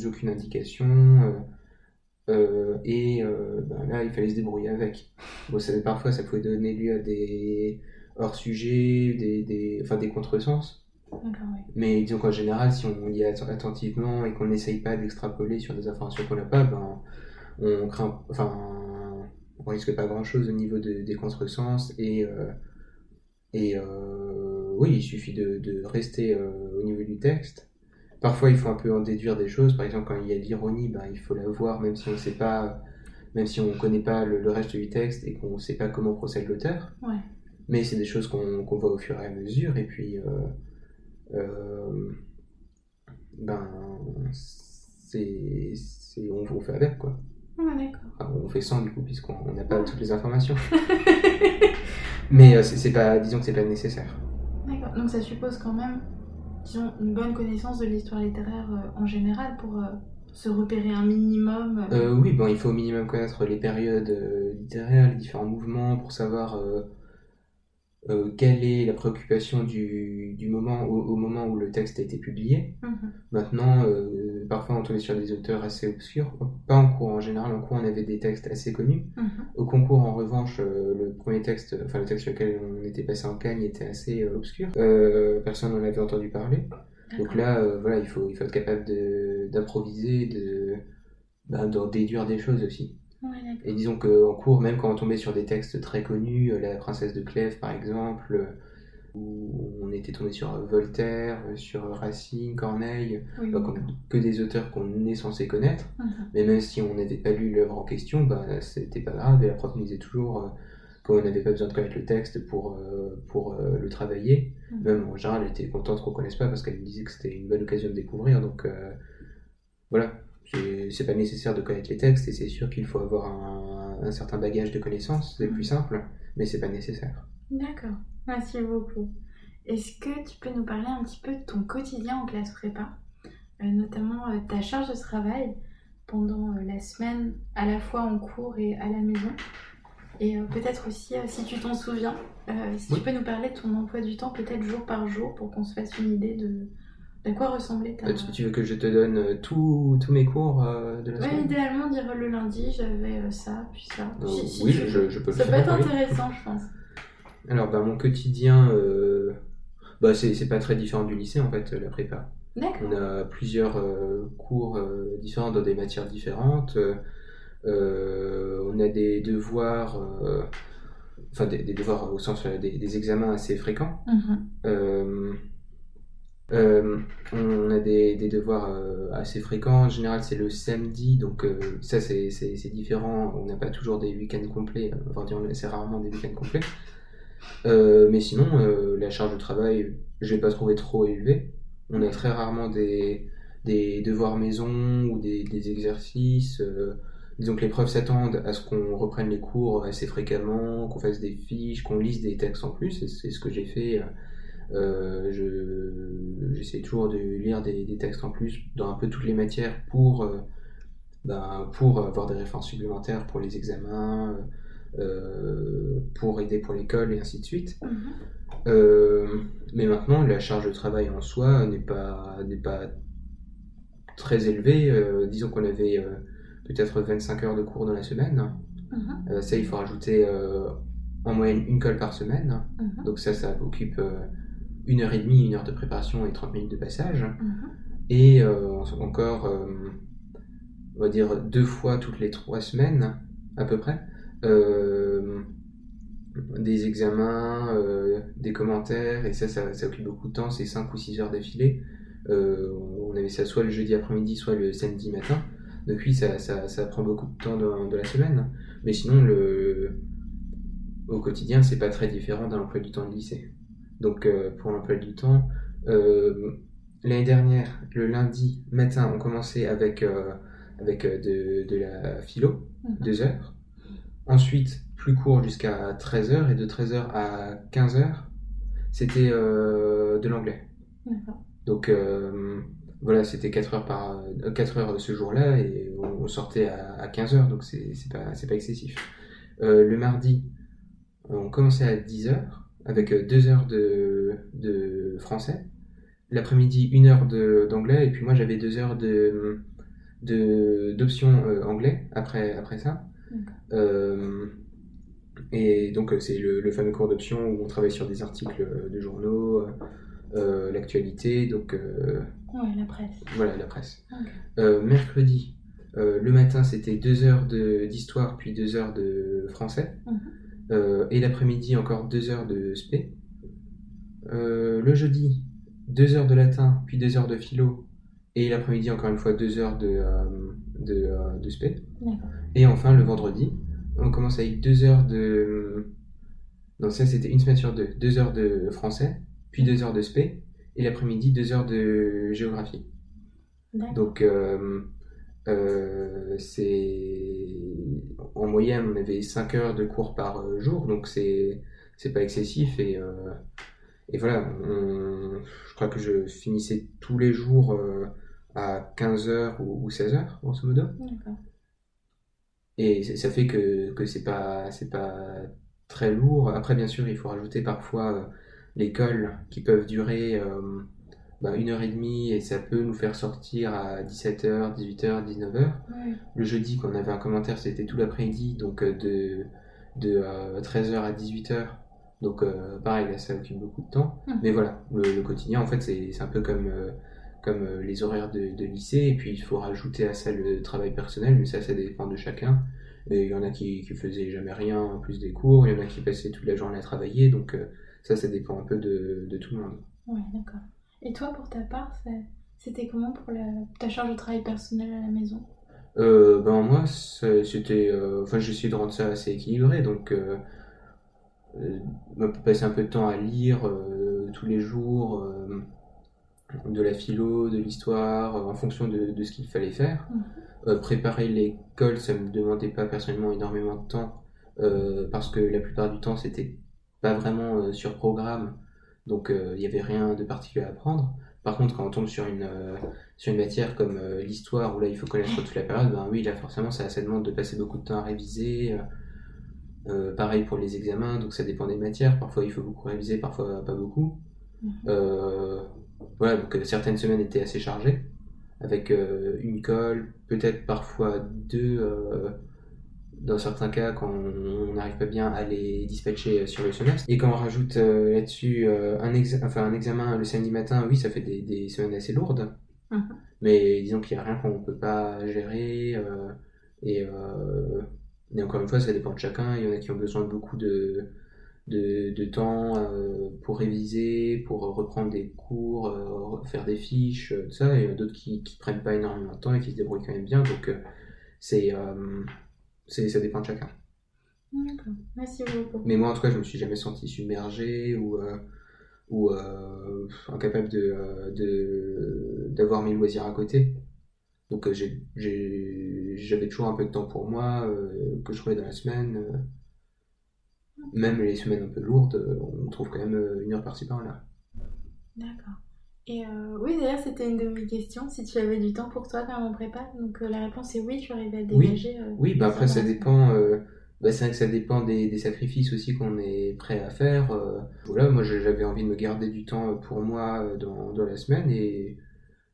aucune indication, euh, et ben là, il fallait se débrouiller avec. Bon, ça, parfois, ça pouvait donner lieu à des hors-sujets, des, des, enfin, des contresens. Oui. Mais disons qu'en général, si on lit att- attentivement et qu'on n'essaye pas d'extrapoler sur des informations qu'on n'a pas, ben, on craint, enfin, on risque pas grand-chose au niveau de- des contresens et, euh, et euh, oui, il suffit de, de rester euh, au niveau du texte. Parfois, il faut un peu en déduire des choses. Par exemple, quand il y a l'ironie, ben, il faut la voir, même si on sait pas, même si on connaît pas le, le reste du texte et qu'on sait pas comment procède l'auteur. Ouais. Mais c'est des choses qu'on voit au fur et à mesure. Et puis, ben, c'est, on, on fait avec, quoi. Ah, d'accord. Enfin, on fait sans, du coup, puisqu'on on n'a pas toutes les informations. Mais euh, c'est pas, disons que c'est pas nécessaire. D'accord. Donc ça suppose quand même, disons, une bonne connaissance de l'histoire littéraire euh, en général pour euh, se repérer un minimum. oui, bon, il faut au minimum connaître les périodes littéraires, les différents mouvements pour savoir euh, quelle est la préoccupation du, du moment au, au moment où le texte a été publié? mhm. Maintenant, euh, parfois on tombait sur des auteurs assez obscurs, pas en cours en général, en cours on avait des textes assez connus. Mhm. Au concours en revanche, euh, le premier texte, enfin le texte sur lequel on était passé en cagne était assez obscur. Personne n'en avait entendu parler. Donc là, voilà, il faut, il faut être capable de- d'improviser, de, ben, d'en déduire des choses aussi. Ouais. Et disons qu'en cours, même quand on tombait sur des textes très connus, euh, La princesse de Clèves par exemple, euh, où on était tombé sur euh, Voltaire, sur Racine, Corneille, Oui, bah, que des auteurs qu'on est censé connaître. Mhm. Mais même si on n'avait pas lu l'œuvre en question, bah, c'était pas grave, et la prof nous disait toujours qu'on n'avait pas besoin de connaître le texte pour, pour le travailler. Mhm. Même en général, elle était contente qu'on connaisse pas parce qu'elle me disait que c'était une bonne occasion de découvrir. Donc euh, voilà, c'est pas nécessaire de connaître les textes, et c'est sûr qu'il faut avoir un, un certain bagage de connaissances, c'est plus simple, mais c'est pas nécessaire. D'accord. Merci beaucoup. Est-ce que tu peux nous parler un petit peu de ton quotidien en classe prépa, Euh, notamment euh, ta charge de travail pendant euh, la semaine, à la fois en cours et à la maison Et peut-être aussi, si tu t'en souviens, si Oui. tu peux nous parler de ton emploi du temps, peut-être jour par jour, pour qu'on se fasse une idée de, de quoi ressemblait ta... Euh, tu, tu veux que je te donne euh, tous mes cours euh, de la Ouais, semaine? idéalement, dire le lundi, j'avais euh, ça, puis ça. Si- si Oui, tu- je, je peux le Ça peut faire. être oui. intéressant, je pense. Alors, bah, mon quotidien, bah, c'est pas très différent du lycée en fait, la prépa. D'accord. On a plusieurs cours différents dans des matières différentes. On a des devoirs, enfin des, des devoirs au sens des, des examens assez fréquents. Mhm. Euh, euh, on a des, devoirs euh, assez fréquents. En général, c'est le samedi, donc euh, ça c'est c'est- c'est différent. On n'a pas toujours des week-ends complets. Enfin, assez rarement des week-ends complets. Mais sinon, la charge de travail, je l'ai pas trouvé trop élevée. On a très rarement des, devoirs maison ou des, exercices. disons que les profs s'attendent à ce qu'on reprenne les cours assez fréquemment, qu'on fasse des fiches, qu'on lise des textes en plus. C'est ce que j'ai fait. Euh, je, j'essaie toujours de lire des, des textes en plus dans un peu toutes les matières pour, euh, ben, pour avoir des références supplémentaires pour les examens. pour aider pour l'école et ainsi de suite. Mhm. mais maintenant, la charge de travail en soi n'est pas, n'est pas très élevée. disons qu'on avait peut-être 25 heures de cours dans la semaine. Mhm. ça, il faut rajouter en moyenne une colle par semaine. Mhm. Donc ça, ça occupe une heure et demie, une heure de préparation et 30 minutes de passage. Mhm. Et euh, encore, euh, on va dire deux fois toutes les trois semaines, à peu près, euh, des examens, des commentaires, et ça, ça, ça, occupe beaucoup de temps, c'est 5 ou 6 heures d'affilée. on avait ça soit le jeudi après-midi, soit le samedi matin. Donc oui, ça, ça, ça prend beaucoup de temps de, de, la semaine. Mais sinon, le, au quotidien, c'est pas très différent d'un emploi du temps de lycée. Donc pour l'emploi du temps, L'année dernière, le lundi matin, on commençait avec, euh, avec euh, de, de, la philo, 2 mhm. heures. Ensuite, plus court jusqu'à 13 heures, et de 13 heures à 15 heures, c'était euh, de l'anglais. Donc voilà, c'était 4 heures, par, 4 heures ce jour-là, et on, sortait à, à, 15 heures, donc c'est pas, pas excessif. le mardi, on commençait à 10 heures, avec 2 heures de, de français l'après-midi une heure d'anglais et puis moi j'avais deux heures de d'options euh, anglais après, après ça. Euh, et donc euh, c'est le, fameux cours d'options où on travaille sur des articles de journaux, l'actualité, donc... ouais, la presse. Voilà, la presse. mercredi, le matin c'était deux heures d'histoire puis deux heures de français. Mhm. et l'après-midi encore deux heures de spé. le jeudi, deux heures de latin, puis deux heures de philo, et l'après-midi, encore une fois, deux heures de, euh, de, euh, de. Et enfin, le vendredi, on commence avec deux heures de. Non, ça c'était une semaine sur deux. Deux heures de français, puis deux heures de spé, et l'après-midi, deux heures de géographie. Donc, euh, c'est. En moyenne, on avait cinq heures de cours par jour, donc c'est pas excessif, et et voilà, je crois que je finissais tous les jours euh, à 15h ou, 16h, grosso modo. Et ça fait que, que c'est pas, pas très lourd. Après, bien sûr, il faut rajouter parfois euh, l'école qui peuvent durer euh, bah, une heure et demie et ça peut nous faire sortir à 17h, 18h, 19h. Le jeudi, quand on avait un commentaire, c'était tout l'après-midi, donc de, de 13h à 18h donc euh, pareil, ça occupe beaucoup de temps. Hum. Mais voilà, le, quotidien, en fait, c'est un peu comme, euh, comme euh, les horaires de, lycée. Et puis, il faut rajouter à ça le travail personnel, mais ça, ça dépend de chacun. Et il y en a qui, qui faisaient jamais rien en plus des cours, il y en a qui passaient toute la journée à travailler. Donc ça, ça dépend un peu de, de tout le monde. Ouais, d'accord. Et toi, pour ta part, c'était comment pour la, ta charge de travail personnel à la maison? Ben moi, c'était... Enfin, j'essaie de rendre ça assez équilibré. Donc euh, on peut passer un peu de temps à lire euh, tous les jours euh, de la philo, de l'histoire, en fonction de, de ce qu'il fallait faire. Mhm. préparer l'école, ça me demandait pas personnellement énormément de temps, parce que la plupart du temps, c'était pas vraiment sur programme, donc il n'y avait rien de particulier à apprendre. Par contre, quand on tombe sur une, sur une matière comme l'histoire, où là il faut connaître toute la période, ben oui, là forcément ça, ça demande de passer beaucoup de temps à réviser, euh, pareil pour les examens, donc ça dépend des matières. Parfois il faut beaucoup réviser, parfois pas beaucoup. Mhm. Euh, voilà, donc euh, certaines semaines étaient assez chargées, avec une colle, peut-être parfois deux, dans certains cas quand on n'arrive pas bien à les dispatcher sur le semestre. Et quand on rajoute là-dessus un, enfin, un examen le samedi matin, oui, ça fait des, des semaines assez lourdes. Mhm. Mais disons qu'il n'y a rien qu'on ne peut pas gérer. et et encore une fois, ça dépend de chacun. Il y en a qui ont besoin de beaucoup de, de, temps euh, pour réviser, pour reprendre des cours, euh, faire des fiches, euh, tout ça. Et il y en a d'autres qui ne prennent pas énormément de temps et qui se débrouillent quand même bien. Donc, c'est, c'est, ça dépend de chacun. D'accord, merci beaucoup. Mais moi, en tout cas, je me suis jamais senti submergé ou, ou incapable de, de, d'avoir mes loisirs à côté. Donc euh, j'avais toujours un peu de temps pour moi, euh, que je trouvais dans la semaine. Euh, même les semaines un peu lourdes, on trouve quand même une heure par-ci par-là. D'accord. Et oui, d'ailleurs, c'était une de mes questions, si tu avais du temps pour toi quand on prépa. Donc la réponse est oui, tu arrives à dégager. Oui, oui bah après ça dépend. bah, c'est vrai que ça dépend des, des sacrifices aussi qu'on est prêt à faire. Euh, voilà, moi j'avais envie de me garder du temps pour moi euh, dans, dans la semaine et,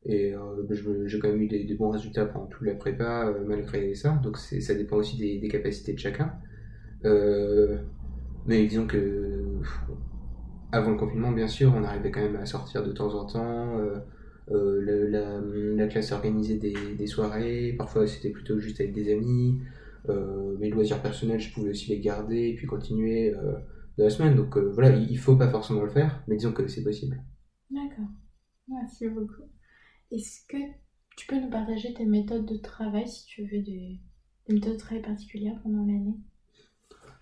et euh, bah, j'ai quand même eu des, des bons résultats pendant toute la prépa euh, malgré ça. Donc ça dépend aussi des, des capacités de chacun. Euh, mais disons que avant le confinement, bien sûr, on arrivait quand même à sortir de temps en temps. euh, euh, la, la classe organisait des, soirées, parfois c'était plutôt juste avec des amis. Euh, mes loisirs personnels, je pouvais aussi les garder et puis continuer euh, dans la semaine. Donc voilà, il faut pas forcément le faire, mais disons que c'est possible. D'accord. Merci beaucoup. Est-ce que tu peux nous partager tes méthodes de travail si tu veux des, des méthodes très particulières pendant l'année?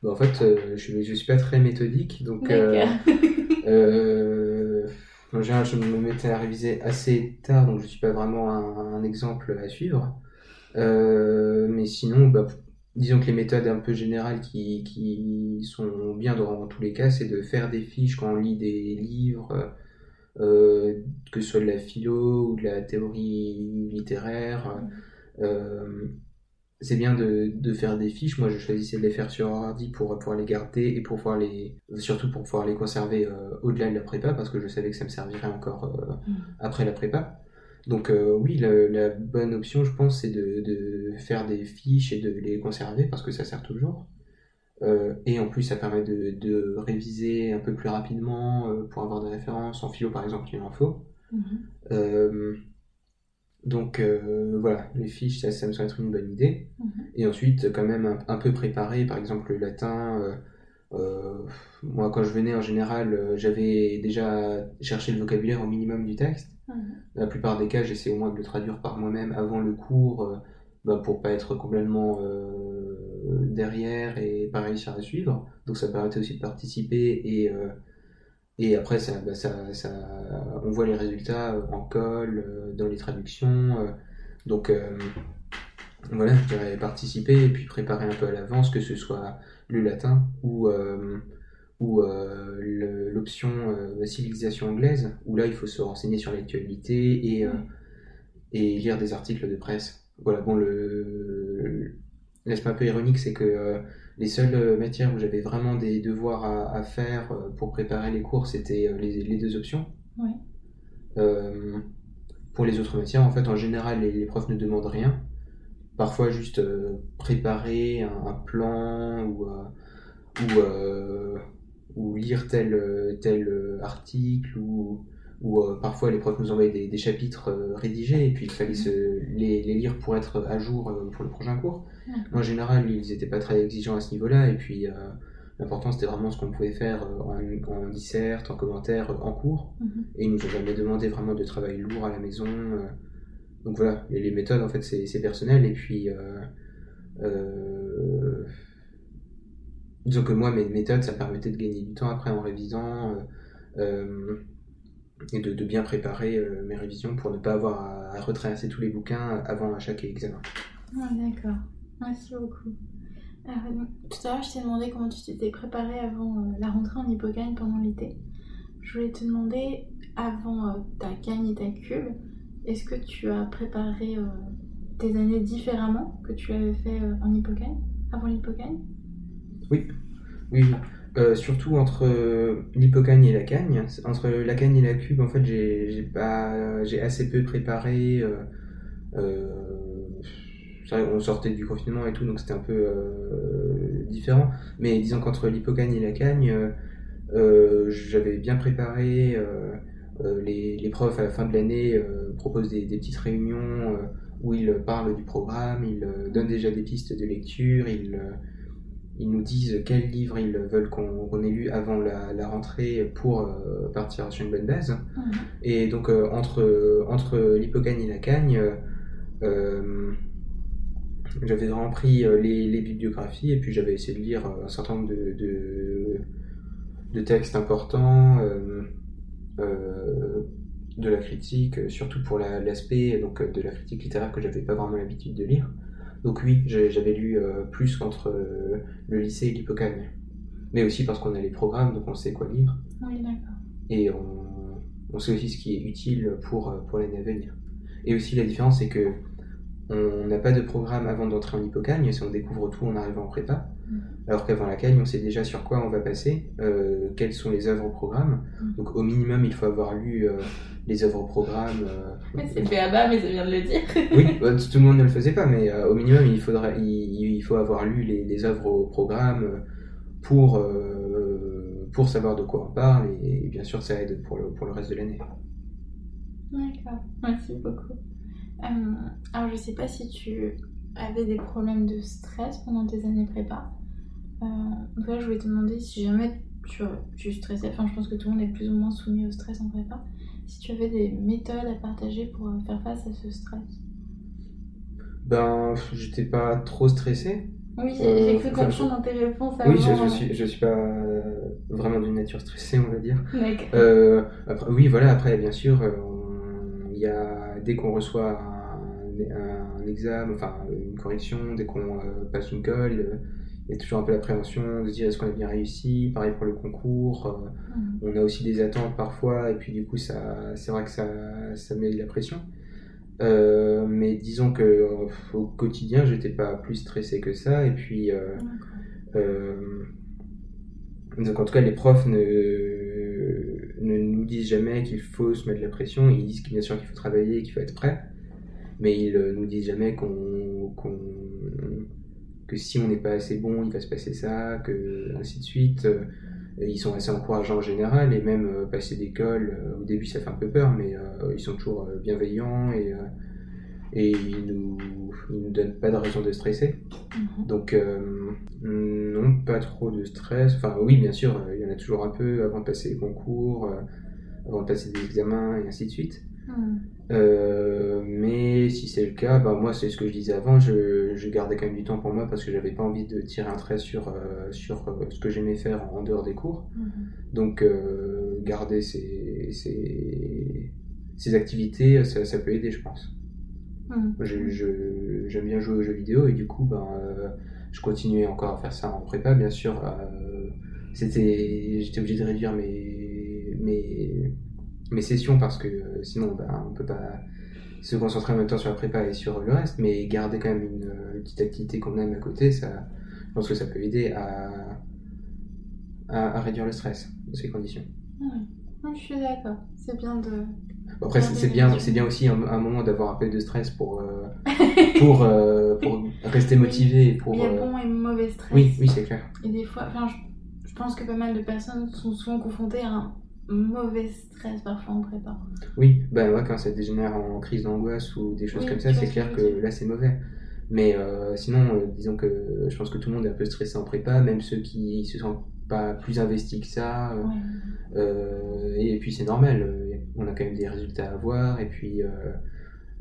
Bon, en fait, euh, je, je suis pas très méthodique, donc euh, euh, en général, je me mettais à réviser assez tard, donc je suis pas vraiment un, un exemple à suivre. Mais sinon, bah, disons que les méthodes un peu générales qui, qui sont bien dans tous les cas, c'est de faire des fiches quand on lit des livres, euh, que ce soit de la philo ou de la théorie littéraire. Euh, c'est bien de, de faire des fiches. Moi, je choisissais de les faire sur ordi pour pouvoir les garder et pour pouvoir les, surtout pour pouvoir les conserver euh, au-delà de la prépa parce que je savais que ça me servirait encore euh, Mm. après la prépa. Donc euh, oui, la, la bonne option, je pense, c'est de, de faire des fiches et de les conserver parce que ça sert toujours. Et en plus, ça permet de, de réviser un peu plus rapidement pour avoir des références. En philo, par exemple, il en faut. Mhm. Donc euh, voilà, les fiches, ça, ça me semble être une bonne idée. Mhm. Et ensuite, quand même un, un peu préparé, par exemple le latin. euh, euh, moi, quand je venais en général, j'avais déjà cherché le vocabulaire au minimum du texte. Mhm. Dans la plupart des cas, j'essaie au moins de le traduire par moi-même avant le cours, bah, pour pas être complètement derrière et pas réussir à suivre. Donc ça permettait aussi de participer et, et après bah, ça, ça, on voit les résultats euh, en colle, euh, dans les traductions. euh. donc voilà, je dirais participer et puis préparer un peu à l'avance, que ce soit le latin ou, ou l'option civilisation anglaise, où là il faut se renseigner sur l'actualité et, et lire des articles de presse. Voilà, bon, le, l'aspect un peu ironique, c'est que les seules matières où j'avais vraiment des devoirs à, à faire euh, pour préparer les cours, c'était euh, les, les deux options. Ouais. Euh, pour les autres matières, en fait, en général, les, les profs ne demandent rien. Parfois, juste euh, préparer un, un plan ou, euh, ou, euh, ou lire tel, euh, tel euh, article ou, ou euh, parfois les profs nous envoyaient des, des chapitres euh, rédigés et puis il fallait se, les, les lire pour être à jour euh, pour le prochain cours. En général, ils n'étaient pas très exigeants à ce niveau-là et puis l'important c'était vraiment ce qu'on pouvait faire en, en disserte, en commentaire, en cours. Mhm. Et ils nous ont jamais demandé vraiment de travail lourd à la maison. Donc voilà, les, les méthodes en fait c'est personnel et puis disons que moi mes méthodes ça me permettait de gagner du temps après en révisant et de, de bien préparer euh, mes révisions pour ne pas avoir à, à retraverser tous les bouquins avant à chaque examen. Ah, d'accord. Merci beaucoup. Alors, donc, tout à l'heure, je t'ai demandé comment tu t'étais préparé avant euh, la rentrée en Hippocagne pendant l'été. Je voulais te demander, avant euh, ta cagne et ta cube, est-ce que tu as préparé euh, tes années différemment que tu l'avais fait euh, en Hippocagne, avant l'Hippocagne Oui, oui. Euh, surtout entre euh, l'hypocagne et la cagne. Entre la cagne et la cube, en fait, j'ai assez peu préparé. Euh, on sortait du confinement et tout, donc c'était un peu différent. Mais disons qu'entre l'hypocagne et la cagne, j'avais bien préparé. les, profs à la fin de l'année proposent des, petites réunions où ils parlent du programme, ils donnent déjà des pistes de lecture, ils ils nous disent quels livres ils veulent qu'on ait lu avant la, la rentrée pour euh, partir sur une bonne base. Mhm. Et donc euh, entre, entre l'hypocagne et la cagne, euh, j'avais vraiment pris les, les bibliographies et puis j'avais essayé de lire un certain nombre de, de, de textes importants, de la critique, surtout pour la- l'aspect donc de la critique littéraire que j'avais pas vraiment l'habitude de lire. Donc oui, j'avais lu euh, plus qu'entre euh, le lycée et l'hypocagne. Mais aussi parce qu'on a les programmes, donc on sait quoi lire. Oui, d'accord. Et on, on sait aussi ce qui est utile pour, euh, pour l'année à venir. Et aussi la différence, c'est que on n'a pas de programme avant d'entrer en hypocagne, si on découvre tout en arrivant en prépa. Mm. Alors qu'avant la cagne, on sait déjà sur quoi on va passer, euh, quelles sont les œuvres au programme. Mm. Donc au minimum, il faut avoir lu euh, les œuvres au programme. euh, Mais c'est fait à bas, mais ça vient de le dire. oui, bah, tout le monde ne le faisait pas, mais euh, au minimum, il, il, il faut avoir lu les, les œuvres au programme pour, pour savoir de quoi on parle, et, et bien sûr, ça aide pour le, pour le reste de l'année. D'accord, merci beaucoup. Alors, je sais pas si tu avais des problèmes de stress pendant tes années prépa. Euh, je voulais te demander si jamais tu, tu stressais, enfin, je pense que tout le monde est plus ou moins soumis au stress en prépa, si tu avais des méthodes à partager pour euh, faire face à ce stress. Ben, j'étais pas trop stressé. Oui, j'ai Euh, j'ai cru comprendre dans tes réponses Oui, je, je suis, je suis pas euh, vraiment d'une nature stressée, on va dire. Euh, après, oui, voilà, après, bien sûr, euh, il y a, dès qu'on reçoit un, un examen, enfin une correction, dès qu'on euh, passe une colle, euh, il y a toujours un peu l'appréhension de se dire est-ce qu'on a bien réussi? Pareil pour le concours. euh, Mhm. on a aussi des attentes parfois, et puis du coup, ça, c'est vrai que ça, ça met de la pression. Euh, mais disons que au quotidien, j'étais pas plus stressé que ça, et puis. euh, euh, donc en tout cas, les profs ne, ne nous disent jamais qu'il faut se mettre de la pression. Ils disent bien sûr qu'il faut travailler, qu'il faut être prêt, mais ils nous disent jamais qu'on, qu'on- que si on n'est pas assez bon, il va se passer ça, que ainsi de suite. Euh, et ils sont assez encourageants en général, et même euh, passer d'école, euh, au début ça fait un peu peur, mais euh, ils sont toujours bienveillants et, et ils nous, ils nous donnent pas de raison de stresser. Mhm. Donc, non, pas trop de stress. Enfin, oui, bien sûr, il y en a toujours un peu avant de passer les concours, avant de passer des examens et ainsi de suite. Mhm. Euh, mais si c'est le cas, bah, moi, c'est ce que je disais avant, je, je gardais quand même du temps pour moi parce que j'avais pas envie de tirer un trait sur, euh, sur euh, ce que j'aimais faire en dehors des cours. Mhm. Donc, garder ces, ces, ces activités, ça, ça peut aider, je pense. Mhm. J'aime bien jouer aux jeux vidéo et du coup, ben, je continuais encore à faire ça en prépa, bien sûr. c'était, j'étais obligé de réduire mes, mes, mes sessions parce que euh, sinon, ben, on peut pas se concentrer en même temps sur la prépa et sur le reste, mais garder quand même une, euh, petite activité qu'on aime à côté, ça, je pense que ça peut aider à, à, à réduire le stress dans ces conditions. Ouais. Ouais, je suis d'accord. C'est bien de. Après, c'est bien, c'est bien aussi un, un moment d'avoir un peu de stress pour, euh, pour, euh, pour rester motivé pour. Il y a bon et mauvais stress. Oui, oui, c'est clair. Et des fois, enfin, je, je pense que pas mal de personnes sont souvent confrontées à un mauvais stress parfois en prépa. Oui, ben ouais, quand ça dégénère en crise d'angoisse ou des choses Oui, comme ça, c'est que clair que là c'est mauvais. Mais euh, sinon, euh, disons que je pense que tout le monde est un peu stressé en prépa, même ceux qui se sentent pas plus investis que ça. euh, Ouais. Et puis c'est normal, on a quand même des résultats à avoir, et puis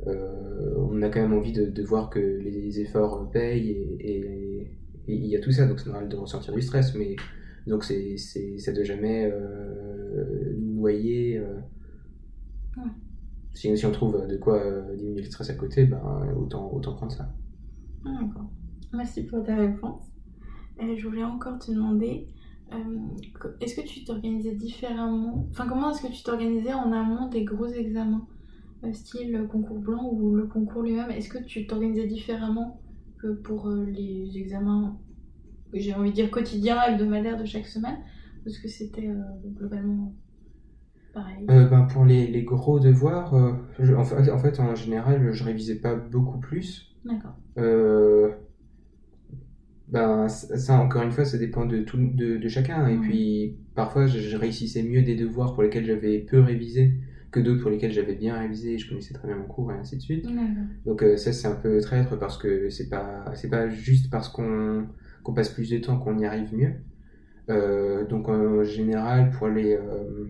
on a quand même envie de, de voir que les efforts payent, et, il y a tout ça, donc c'est normal de ressentir du stress, mais donc c'est, ça ne doit jamais euh. Ouais. Si, si on trouve de quoi euh, diminuer le stress à côté, ben, autant, autant prendre ça. Ah, D'accord. Merci pour ta réponse. Euh, je voulais encore te demander, euh, est-ce que tu t'organisais différemment Enfin, comment est-ce que tu t'organisais en amont des gros examens euh, Style le concours blanc ou le concours lui-même? Est-ce que tu t'organisais différemment que pour les examens, j'ai envie de dire quotidiens, hebdomadaires de chaque semaine? Parce que c'était globalement pareil. Euh, ben, pour les, les gros devoirs, euh, je- en, fait, en fait, en général, je révisais pas beaucoup plus. D'accord. Euh, ben, ça, encore une fois, ça dépend de, tout, de, de chacun. Et puis, parfois, je, je réussissais mieux des devoirs pour lesquels j'avais peu révisé que d'autres pour lesquels j'avais bien révisé et je connaissais très bien mon cours et ainsi de suite. Donc, ça, c'est un peu traître parce que c'est pas, pas juste parce qu'on qu'on passe plus de temps qu'on y arrive mieux. Euh, donc, en général, pour les, euh,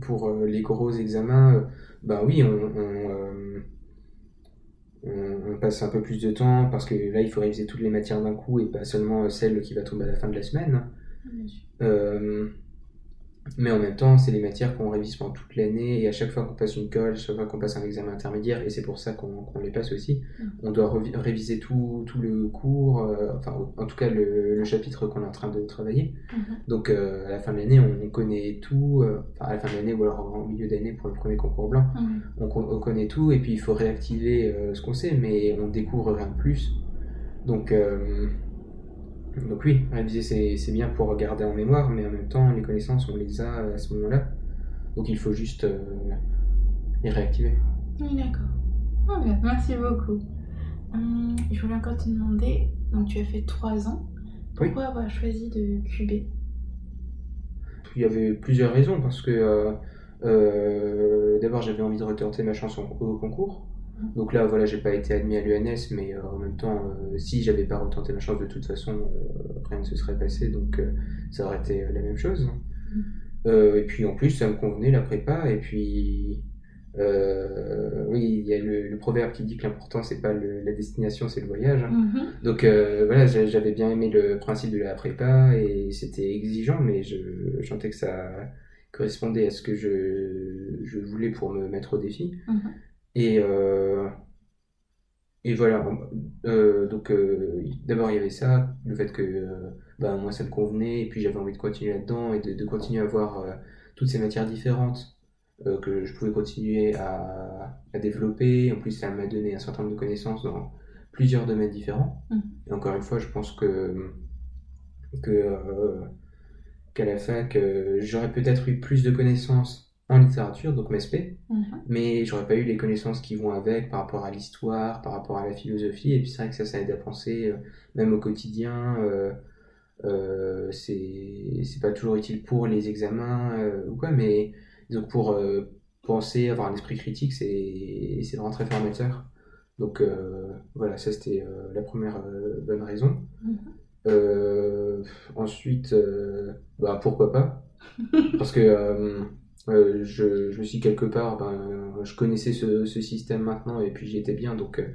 pour euh, les gros examens, euh, bah oui, on, on, euh, on- on passe un peu plus de temps parce que là, il faut réviser toutes les matières d'un coup et pas seulement celle qui va tomber à la fin de la semaine. Bien sûr. Mais en même temps, c'est les matières qu'on révise pendant toute l'année et à chaque fois qu'on passe une colle, à chaque fois qu'on passe un examen intermédiaire, et c'est pour ça qu'on les passe aussi, Mm. on doit réviser tout, tout le cours, euh, enfin en tout cas le, le chapitre qu'on est en train de travailler. Mhm. Donc euh, à la fin de l'année, on, on connaît tout, euh, enfin à la fin de l'année ou alors en milieu d'année pour le premier concours blanc, Ouais. on, on connaît tout et puis il faut réactiver euh, ce qu'on sait, mais on découvre rien de plus. Donc, donc oui, réviser c'est bien pour garder en mémoire, mais en même temps les connaissances on les a à ce moment-là. Donc il faut juste euh, les réactiver. Oui, d'accord. Ah bien, merci beaucoup. Hum, je voulais encore te demander, donc tu as fait trois ans. Oui. Pourquoi avoir choisi de QB Il y avait plusieurs raisons parce que euh, euh, d'abord j'avais envie de retenter ma chance au, au concours. Donc là voilà j'ai pas été admis à l'UNS mais euh, en même temps euh, si j'avais pas retenté ma chance de toute façon euh, rien ne se serait passé donc ça aurait été la même chose. Euh, et puis en plus ça me convenait la prépa et puis oui il y a le, le proverbe qui dit que l'important c'est pas le- la destination c'est le voyage. Mhm. Donc voilà, j'a- j'avais bien aimé le principe de la prépa et c'était exigeant, mais je, je sentais que ça correspondait à ce que je, je voulais pour me mettre au défi. Mhm. Et, euh, et voilà, euh, donc euh, d'abord il y avait ça, le fait que ben, moi ça me convenait, et puis j'avais envie de continuer là-dedans et de, de continuer à voir toutes ces matières différentes que je pouvais continuer à, à développer. En plus, ça m'a donné un certain nombre de connaissances dans plusieurs domaines différents. Mhm. Et encore une fois, je pense que, que euh, qu'à la fac, euh, j'aurais peut-être eu plus de connaissances en littérature, donc MESP, Mhm. mais j'aurais pas eu les connaissances qui vont avec par rapport à l'histoire, par rapport à la philosophie, et puis c'est vrai que ça, ça aide à penser, euh, même au quotidien. euh, euh, c'est pas toujours utile pour les examens euh, ou quoi, mais donc pour penser, avoir un esprit critique, c'est vraiment très formateur. Donc voilà, ça c'était la première bonne raison. Mhm. Ensuite, bah, pourquoi pas? Parce que euh, je, je me suis quelque part, ben, je connaissais ce, ce système maintenant et puis j'y étais bien. Donc euh,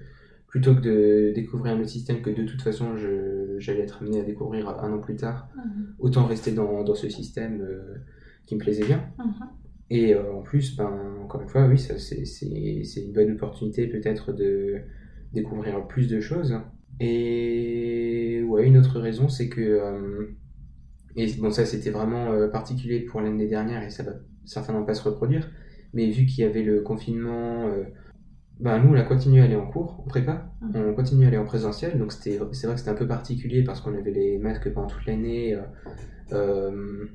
plutôt que de découvrir un autre système que de toute façon j'allais être amené à découvrir un an plus tard, Mhm. autant rester dans, dans ce système euh, qui me plaisait bien. Mhm. Et en plus, ben, encore une fois, oui, c'est, une bonne opportunité peut-être de découvrir plus de choses. Et ouais, une autre raison, c'est que, et bon, ça c'était vraiment euh, particulier pour l'année dernière et ça va certainement pas se reproduire, mais vu qu'il y avait le confinement, euh, ben, nous on a continué à aller en cours, en prépa, Mhm. on continue à aller en présentiel, donc c'est vrai que c'était un peu particulier parce qu'on avait les masques pendant toute l'année. euh, euh,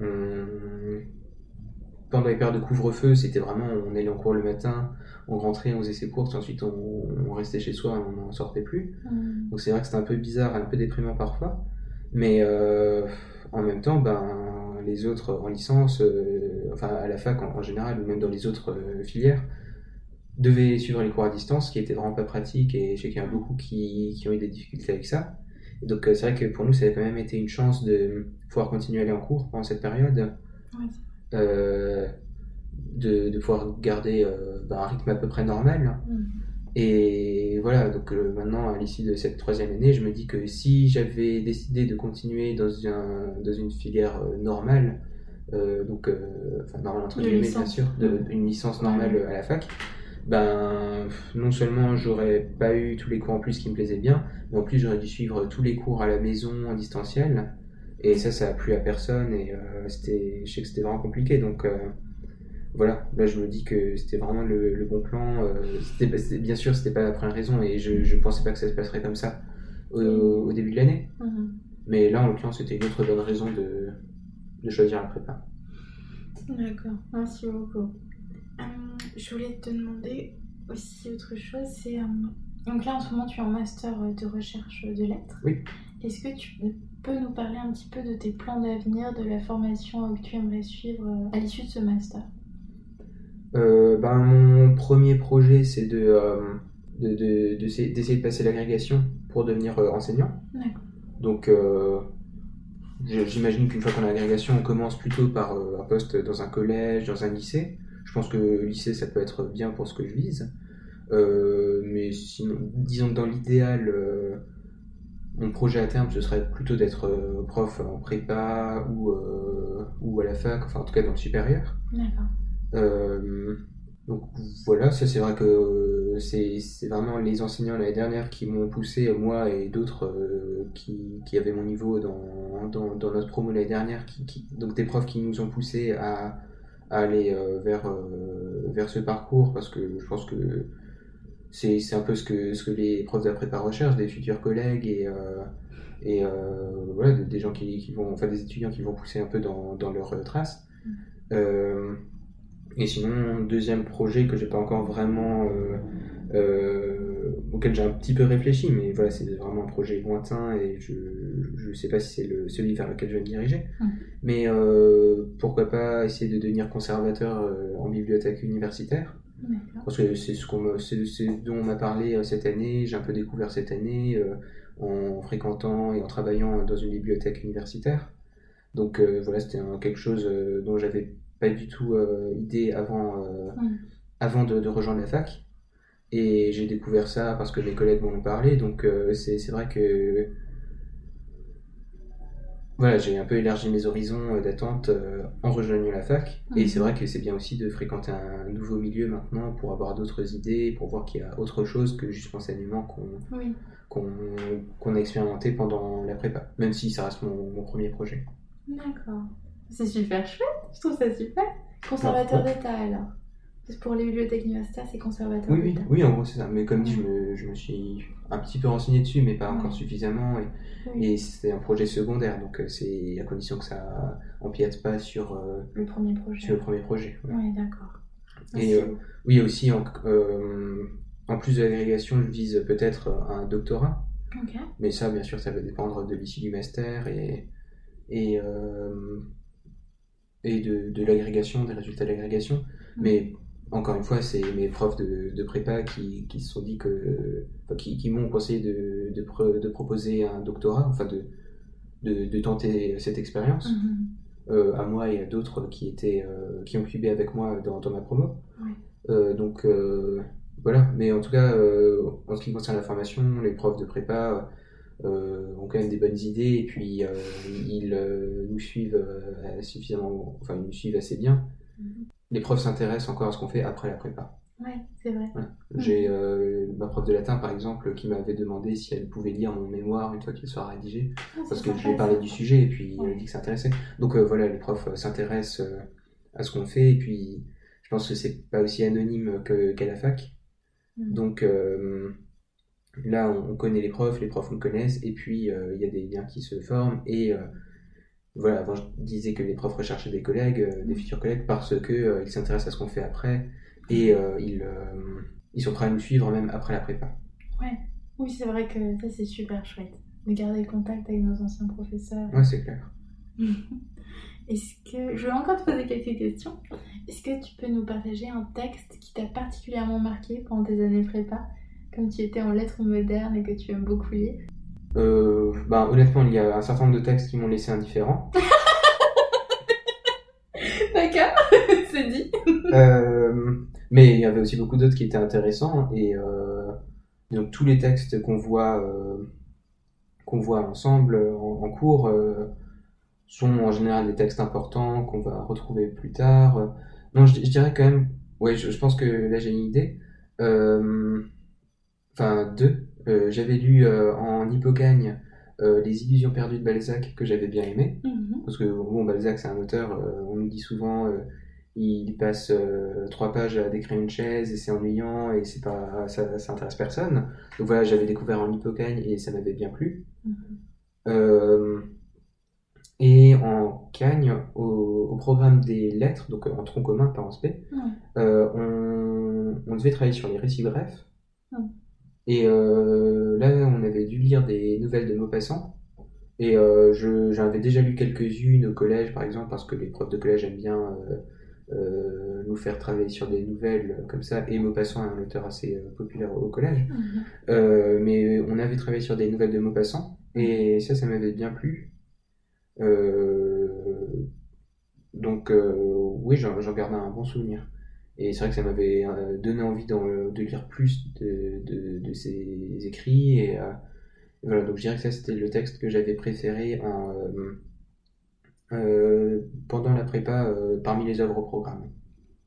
on- pendant les périodes de couvre-feu, c'était vraiment, on allait en cours le matin, on rentrait, on faisait ses courses, ensuite on, on restait chez soi, on n'en sortait plus. Mhm. Donc c'est vrai que c'était un peu bizarre, un peu déprimant parfois. Mais euh, en même temps, ben, les autres en licence, euh, enfin à la fac en, en général, ou même dans les autres euh, filières, devaient suivre les cours à distance, ce qui était vraiment pas pratique, et je sais qu'il y en a beaucoup qui, qui ont eu des difficultés avec ça. Et donc euh, c'est vrai que pour nous, ça a quand même été une chance de pouvoir continuer à aller en cours pendant cette période euh, de, de pouvoir garder euh, bah, un rythme à peu près normal. Mhm. Et voilà, donc euh, maintenant, à l'issue de cette troisième année, je me dis que si j'avais décidé de continuer dans, un, dans une filière euh, normale, euh, donc, enfin, normale entre guillemets, bien sûr, de- une licence normale Ouais. à la fac, ben, non seulement j'aurais pas eu tous les cours en plus qui me plaisaient bien, mais en plus j'aurais dû suivre tous les cours à la maison en distanciel. Et ça, ça a plu à personne et c'était, je sais que c'était vraiment compliqué. Donc voilà, là je me dis que c'était vraiment le, le bon plan. Euh, c'était, bien sûr, c'était pas la première raison et je, je pensais pas que ça se passerait comme ça au, au début de l'année. Mhm. Mais là, en l'occurrence, c'était une autre bonne raison de, de choisir la prépa. D'accord, merci beaucoup. Hum, je voulais te demander aussi autre chose, c'est... hum, donc là, en ce moment, tu es en master de recherche de lettres. Oui. Est-ce que tu peux nous parler un petit peu de tes plans d'avenir, de la formation que tu aimerais suivre euh, à l'issue de ce master? Euh, ben, mon premier projet, c'est de, euh, de, de- d'essayer d'essayer de passer l'agrégation pour devenir euh, enseignant. Donc, j'imagine qu'une fois qu'on a l'agrégation, on commence plutôt par un poste dans un collège, dans un lycée. Je pense que le lycée, ça peut être bien pour ce que je vise. Mais sinon, disons que dans l'idéal, mon projet à terme, ce serait plutôt d'être prof en prépa ou, euh, ou à la fac, enfin en tout cas dans le supérieur. D'accord. Euh, donc voilà, ça c'est vrai que c'est c'est vraiment les enseignants l'année dernière qui m'ont poussé, moi et d'autres euh, qui, qui avaient mon niveau dans, dans, dans notre promo l'année dernière, qui, qui- donc des profs qui nous ont poussé à, à aller euh, vers, euh, vers ce parcours parce que je pense que c'est un peu ce que, ce que les profs de la prépa recherchent, des futurs collègues et, euh, et euh, voilà, des, gens qui, qui vont, enfin des étudiants qui vont pousser un peu dans, dans leurs traces. Euh, et sinon, deuxième projet que j'ai pas encore vraiment, euh, euh, auquel j'ai un petit peu réfléchi, mais voilà, c'est vraiment un projet lointain et je je sais pas si c'est le celui vers lequel je vais me diriger. Mm. Mais euh, pourquoi pas essayer de devenir conservateur en bibliothèque universitaire parce que c'est ce qu'on c'est c'est dont on m'a parlé euh, cette année, j'ai un peu découvert cette année euh, en fréquentant et en travaillant dans une bibliothèque universitaire. Donc euh, voilà, c'était un- quelque chose dont j'avais pas du tout euh, idée avant, euh, avant de, de rejoindre la fac. Et j'ai découvert ça parce que mes collègues m'en ont parlé, donc euh, c'est vrai que voilà, j'ai un peu élargi mes horizons d'attente euh, en rejoignant la fac. Et c'est vrai que c'est bien aussi de fréquenter un nouveau milieu maintenant pour avoir d'autres idées, pour voir qu'il y a autre chose que juste l'enseignement qu'on Oui. qu'on a expérimenté pendant la prépa, même si ça reste mon, mon premier projet. D'accord. C'est super chouette. Je trouve ça super. Conservateur d'État alors. Parce que pour les bibliothèques universitaires, c'est conservateur Oui, oui, d'État. oui, en gros c'est ça. Mais comme dit, je me, je me suis un petit peu renseigné dessus, mais pas Ouais. encore suffisamment. Et, Oui. et c'est un projet secondaire, donc euh, c'est à condition que ça empiète pas sur, euh, Le premier projet. sur le premier projet. voilà. Oui, d'accord. Et euh, oui, aussi, en, euh, en plus de l'agrégation, je vise peut-être un doctorat. Mais ça, bien sûr, ça va dépendre de l'issue du master et, et, euh, et de, de l'agrégation, des résultats de l'agrégation. Mm. Mais encore une fois, c'est mes profs de, de prépa qui, qui se sont dit que. enfin, qui, qui m'ont conseillé de, de, pro- de proposer un doctorat, enfin de, tenter cette expérience Mhm. euh, à moi et à d'autres qui étaient euh, qui ont cubé avec moi dans, dans ma promo. Ouais. Euh, donc voilà, mais en tout cas, en ce qui concerne la formation, les profs de prépa ont quand même des bonnes idées et puis euh, ils euh, nous suivent euh, suffisamment, enfin ils nous suivent assez bien. Mhm. Les profs s'intéressent encore à ce qu'on fait après la prépa. Ouais, c'est vrai. J'ai euh, ma prof de latin par exemple qui m'avait demandé si elle pouvait lire mon mémoire une fois qu'il sera rédigé Ah, parce que je lui ai parlé du sujet et puis il Ouais. a dit que ça intéressait. Donc euh, voilà, les profs euh, s'intéressent euh, à ce qu'on fait et puis je pense que c'est pas aussi anonyme que, qu'à la fac. Mhm. Donc euh, là, on, on connaît les profs, les profs nous connaissent et puis euh, il y a des liens qui se forment et euh, voilà, avant je disais que les profs recherchaient des collègues, euh, des futurs collègues parce que ils s'intéressent à ce qu'on fait après et ils, ils sont prêts à nous suivre même après la prépa. Oui, c'est vrai que ça, c'est super chouette. De garder le contact avec nos anciens professeurs. Ouais, c'est clair. Est-ce que. Je vais encore te poser quelques questions. Est-ce que tu peux nous partager un texte qui t'a particulièrement marqué pendant tes années prépa, comme tu étais en lettres modernes et que tu aimes beaucoup lire Euh, ben, honnêtement, il y a un certain nombre de textes qui m'ont laissé indifférent. D'accord, c'est dit. Euh, mais il y avait aussi beaucoup d'autres qui étaient intéressants et euh, donc tous les textes qu'on voit euh, qu'on voit ensemble en, en cours euh, sont en général des textes importants qu'on va retrouver plus tard. Non, je, je dirais quand même, ouais, je, je pense que là j'ai une idée. Euh, Enfin deux. Euh, j'avais lu euh, en hypocagne euh, Les illusions perdues de Balzac que j'avais bien aimé. Mhm. Parce que bon, Balzac, c'est un auteur, on nous dit souvent, il passe trois pages à décrire une chaise et c'est ennuyant et c'est pas, ça, ça intéresse personne. Donc voilà, j'avais découvert en hypocagne et ça m'avait bien plu. Mhm. Et en cagne, au, au programme des lettres, donc en tronc commun, pas en euh, on, on devait travailler sur les récits brefs. Et euh, là, on avait dû lire des nouvelles de Maupassant. Et euh, je- j'en avais déjà lu quelques-unes au collège, par exemple, parce que les profs de collège aiment bien euh, nous faire travailler sur des nouvelles euh, comme ça. Et Maupassant est un auteur assez euh, populaire au collège. Mhm. Mais on avait travaillé sur des nouvelles de Maupassant. Et ça, ça m'avait bien plu. Donc, oui, j'en j'en garde un bon souvenir. Et c'est vrai que ça m'avait euh, donné envie d'en- de lire plus de, de, de ses écrits et, euh, voilà, donc je dirais que ça c'était le texte que j'avais préféré en, euh, euh, pendant la prépa euh, parmi les œuvres au programme.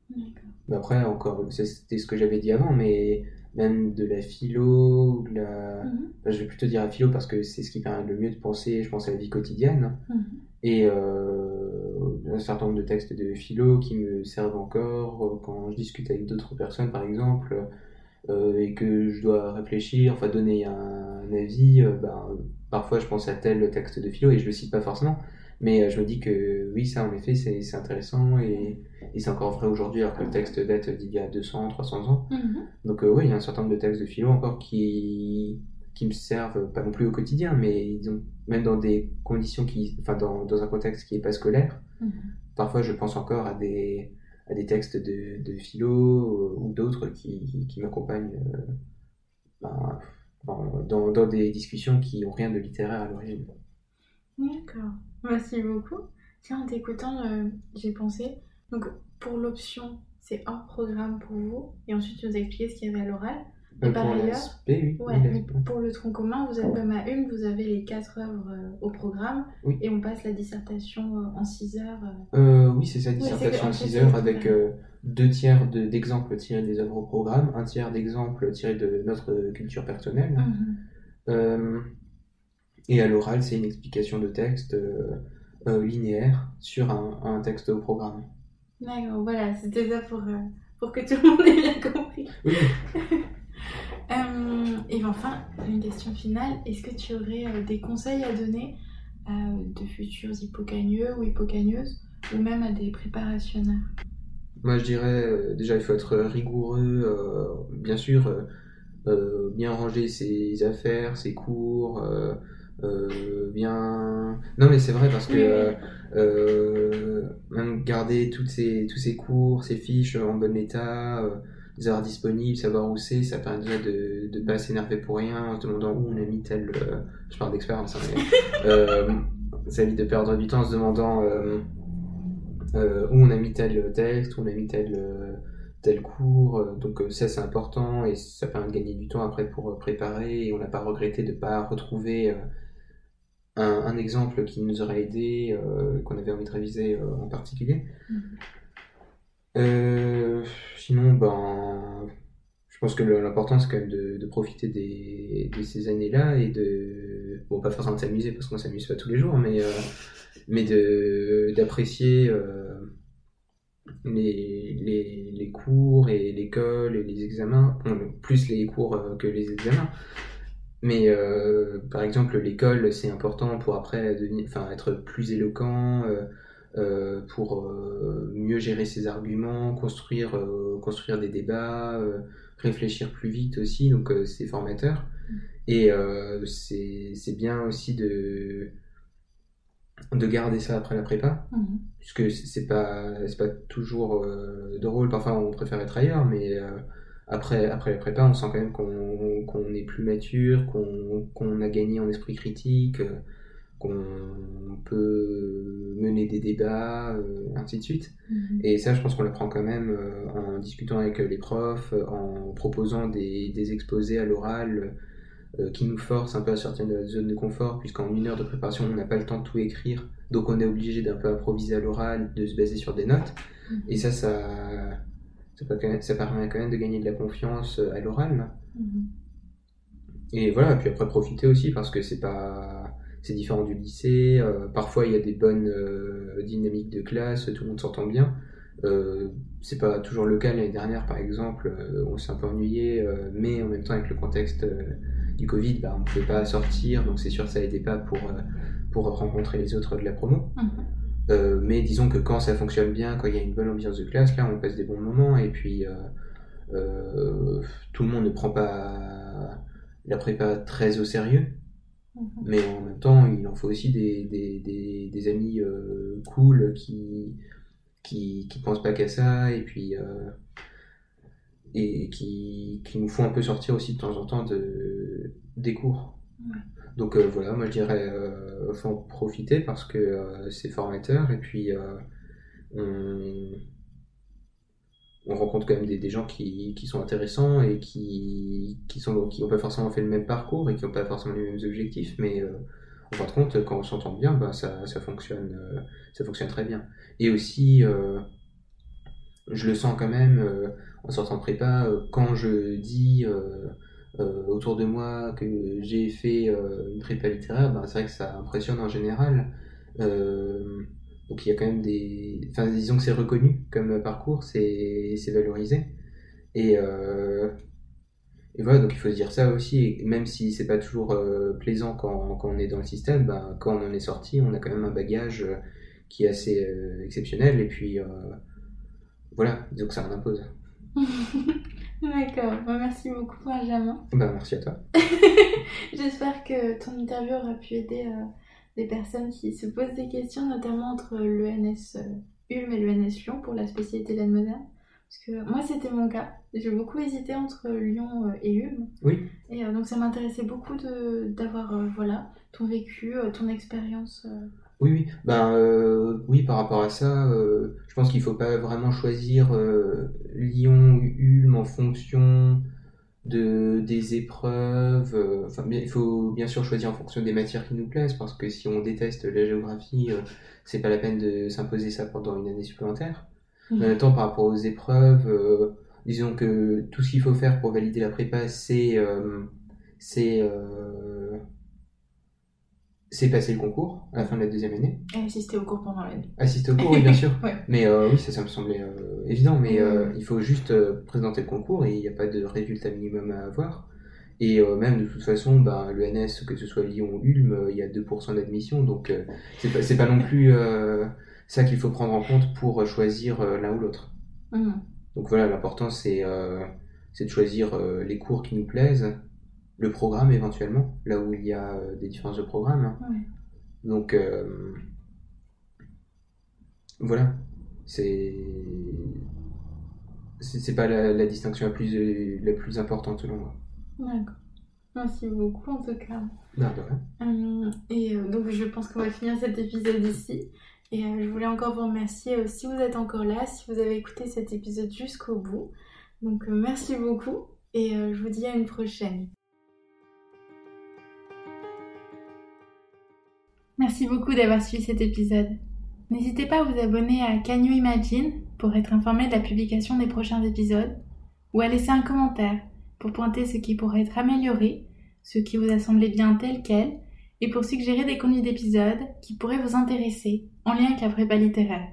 D'accord. Après, encore, c'était ce que j'avais dit avant, mais même de la philo, ou de la... Mhm. enfin, je vais plutôt dire la philo parce que c'est ce qui permet le mieux de penser, je pense, à la vie quotidienne. Mhm. Et euh, un certain nombre de textes de philo qui me servent encore euh, quand je discute avec d'autres personnes, par exemple, euh, et que je dois réfléchir, enfin donner un, avis. euh, ben, parfois, je pense à tel texte de philo et je le cite pas forcément, mais euh, je me dis que oui, ça en effet, c'est intéressant et, et c'est encore vrai aujourd'hui alors que le texte date d'il y a 200, 300 ans. Mhm. Donc euh, oui, il y a un certain nombre de textes de philo encore qui, qui me servent, pas non plus au quotidien, mais disons, même dans des conditions qui, enfin dans, dans un contexte qui est pas scolaire, Mhm. parfois je pense encore à des, à des textes de, de philo euh, ou d'autres qui, qui, qui m'accompagnent euh, ben, en- dans, dans des discussions qui ont rien de littéraire à l'origine. D'accord. Merci beaucoup. Tiens, en t'écoutant, euh, j'ai pensé. Donc, pour l'option, c'est hors programme pour vous. Et ensuite, tu nous as expliqué ce qu'il y avait à l'oral. Et Euh, par ailleurs- oui. Ouais, mais pour le tronc commun, vous êtes comme à une, vous avez les quatre œuvres euh, au programme. Oui. Et on passe la dissertation euh, en 6 heures. euh. Oui, c'est ça, dissertation de 6 c'est heures avec deux tiers de- d'exemples tirés des œuvres au programme, un tiers d'exemples tirés de notre culture personnelle. Mhm. Et à l'oral, c'est une explication de texte euh, euh, linéaire sur un, un texte au programme. D'accord, voilà, c'était ça pour, euh, pour que tout le monde ait bien compris. Oui, Euh, et enfin, une question finale. Est-ce que tu aurais euh, des conseils à donner euh, de futurs hippocagneux ou hippocagneuses ou même à des préparationnaires? Moi je dirais déjà il faut être rigoureux, bien sûr, bien ranger ses affaires, ses cours, euh, bien. Non mais c'est vrai parce que euh, euh, même garder toutes ces, tous ces cours, ces fiches en bon état, les avoir disponibles, savoir où c'est, ça permet déjà de ne pas s'énerver pour rien en se demandant où on a mis tel. je parle d'expérience, hein, mais, ça évite de perdre du temps en se demandant où on a mis tel texte, où on a mis tel, tel cours. Donc ça c'est important et ça permet de gagner du temps après pour préparer et on n'a pas regretté de ne pas retrouver un, un exemple qui nous aurait aidé, euh, qu'on avait envie de réviser euh, en particulier. Mhm. Euh, sinon, ben, je pense que l'important c'est quand même de, de profiter des, de ces années-là et de, bon, pas forcément de s'amuser parce qu'on s'amuse pas tous les jours, mais, mais d'apprécier les, les, les cours et l'école et les examens, Bon, plus les cours que les examens. Mais euh, par exemple, l'école, c'est important pour après devenir, enfin, être plus éloquent, euh, euh, pour mieux gérer ses arguments, construire, construire des débats, réfléchir plus vite aussi, donc c'est formateur. Et euh, c'est bien aussi de, de garder ça après la prépa, Mhm. puisque c'est pas, pas toujours drôle, parfois on préfère être ailleurs, mais après, après la prépa, on sent quand même qu'on qu'on est plus mature, qu'on qu'on a gagné en esprit critique, euh, qu'on peut mener des débats, euh, ainsi de suite. Mhm. Et ça, je pense qu'on l'apprend quand même euh, en discutant avec les profs, en proposant des, des exposés à l'oral qui nous forcent un peu à sortir de la zone de confort, puisqu'en une heure de préparation, on n'a pas le temps de tout écrire, donc on est obligé d'un peu improviser à l'oral, de se baser sur des notes. Mhm. Et ça, ça, ça, peut ça permet quand même de gagner de la confiance euh, à l'oral. Mhm. Et voilà, puis après profiter aussi parce que c'est pas c'est différent du lycée. euh, parfois il y a des bonnes euh, dynamiques de classe, tout le monde s'entend bien. Euh, c'est pas toujours le cas l'année dernière par exemple, on s'est un peu ennuyé, mais en même temps avec le contexte du Covid, bah, on ne pouvait pas sortir, donc c'est sûr que ça aidait pas pour pour rencontrer les autres de la promo. Mhm. Euh, mais disons que quand ça fonctionne bien, quand il y a une bonne ambiance de classe, là on passe des bons moments et puis euh, euh, tout le monde ne prend pas la prépa très au sérieux, Mhm. mais en même temps il en faut aussi des, des, des, des amis cool qui, qui qui pensent pas qu'à ça et puis et qui, qui nous font un peu sortir aussi de temps en temps de, des cours. Donc euh, voilà, moi je dirais euh, faut en profiter parce que euh, c'est formateur et puis euh, on, on rencontre quand même des, gens qui, qui, sont intéressants et qui, qui qui n'ont pas forcément fait le même parcours et qui n'ont pas forcément les mêmes objectifs, mais en fin de compte, quand on s'entend bien, bah, ça, ça, fonctionne, ça fonctionne très bien. Et aussi, je le sens quand même en sortant de prépa, quand je dis autour de moi que j'ai fait une prépa littéraire, bah, c'est vrai que ça impressionne en général. donc il y a quand même des... Enfin, disons que c'est reconnu comme parcours, c'est valorisé. Et, et voilà, donc il faut se dire ça aussi, même si c'est pas toujours euh, plaisant quand, quand, on est dans le système, bah, quand on en est sorti, on a quand même un bagage euh, qui est assez euh, exceptionnel, et puis voilà, disons que ça en impose. D'accord, bah, merci beaucoup Benjamin. Bah, merci à toi. J'espère que ton interview aura pu aider des personnes qui se posent des questions, notamment entre l'ENS Ulm et l'ENS Lyon pour la spécialité d'aide moderne. Parce que moi, c'était mon cas. J'ai beaucoup hésité entre Lyon euh, et Ulm. Oui. Et euh, donc, ça m'intéressait beaucoup d'avoir euh, voilà, ton vécu, ton expérience. Oui, oui. Ben, oui, par rapport à ça, je pense qu'il ne faut pas vraiment choisir Lyon ou Ulm en fonction de, des épreuves. enfin, il faut bien sûr choisir en fonction des matières qui nous plaisent, parce que si on déteste la géographie, c'est pas la peine de s'imposer ça pendant une année supplémentaire. En même temps, par rapport aux épreuves, euh, disons que tout ce qu'il faut faire pour valider la prépa, c'est euh, c'est euh, c'est passer le concours à la fin de la deuxième année. Et assister au cours pendant l'année. Assister au cours, oui, bien sûr. Mais oui, ça, ça me semblait évident. Mais il faut juste présenter le concours et il n'y a pas de résultat minimum à avoir. Et même de toute façon, bah, l'ENS, que ce soit Lyon ou Ulm, il y a 2% d'admission, donc c'est pas, pas non plus ça qu'il faut prendre en compte pour choisir euh, l'un ou l'autre. Mhm. Donc voilà, l'important c'est euh, de choisir euh, les cours qui nous plaisent, le programme éventuellement, là où il y a des différences de programme. Donc voilà, c'est c'est pas la, la, distinction la plus, la plus importante selon moi. D'accord. Merci beaucoup en tout cas. Non, de rien. et donc je pense qu'on va finir cet épisode ici. Et euh, je voulais encore vous remercier euh, si vous êtes encore là, si vous avez écouté cet épisode jusqu'au bout. Donc euh, merci beaucoup et je vous dis à une prochaine. Merci beaucoup d'avoir suivi cet épisode. N'hésitez pas à vous abonner à Canyon Imagine pour être informé de la publication des prochains épisodes ou à laisser un commentaire pour pointer ce qui pourrait être amélioré, ce qui vous a semblé bien tel quel et pour suggérer des contenus d'épisodes qui pourraient vous intéresser en lien avec la prépa littéraire.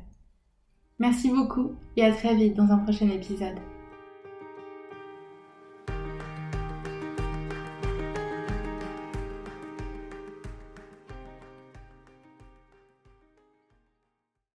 Merci beaucoup et à très vite dans un prochain épisode.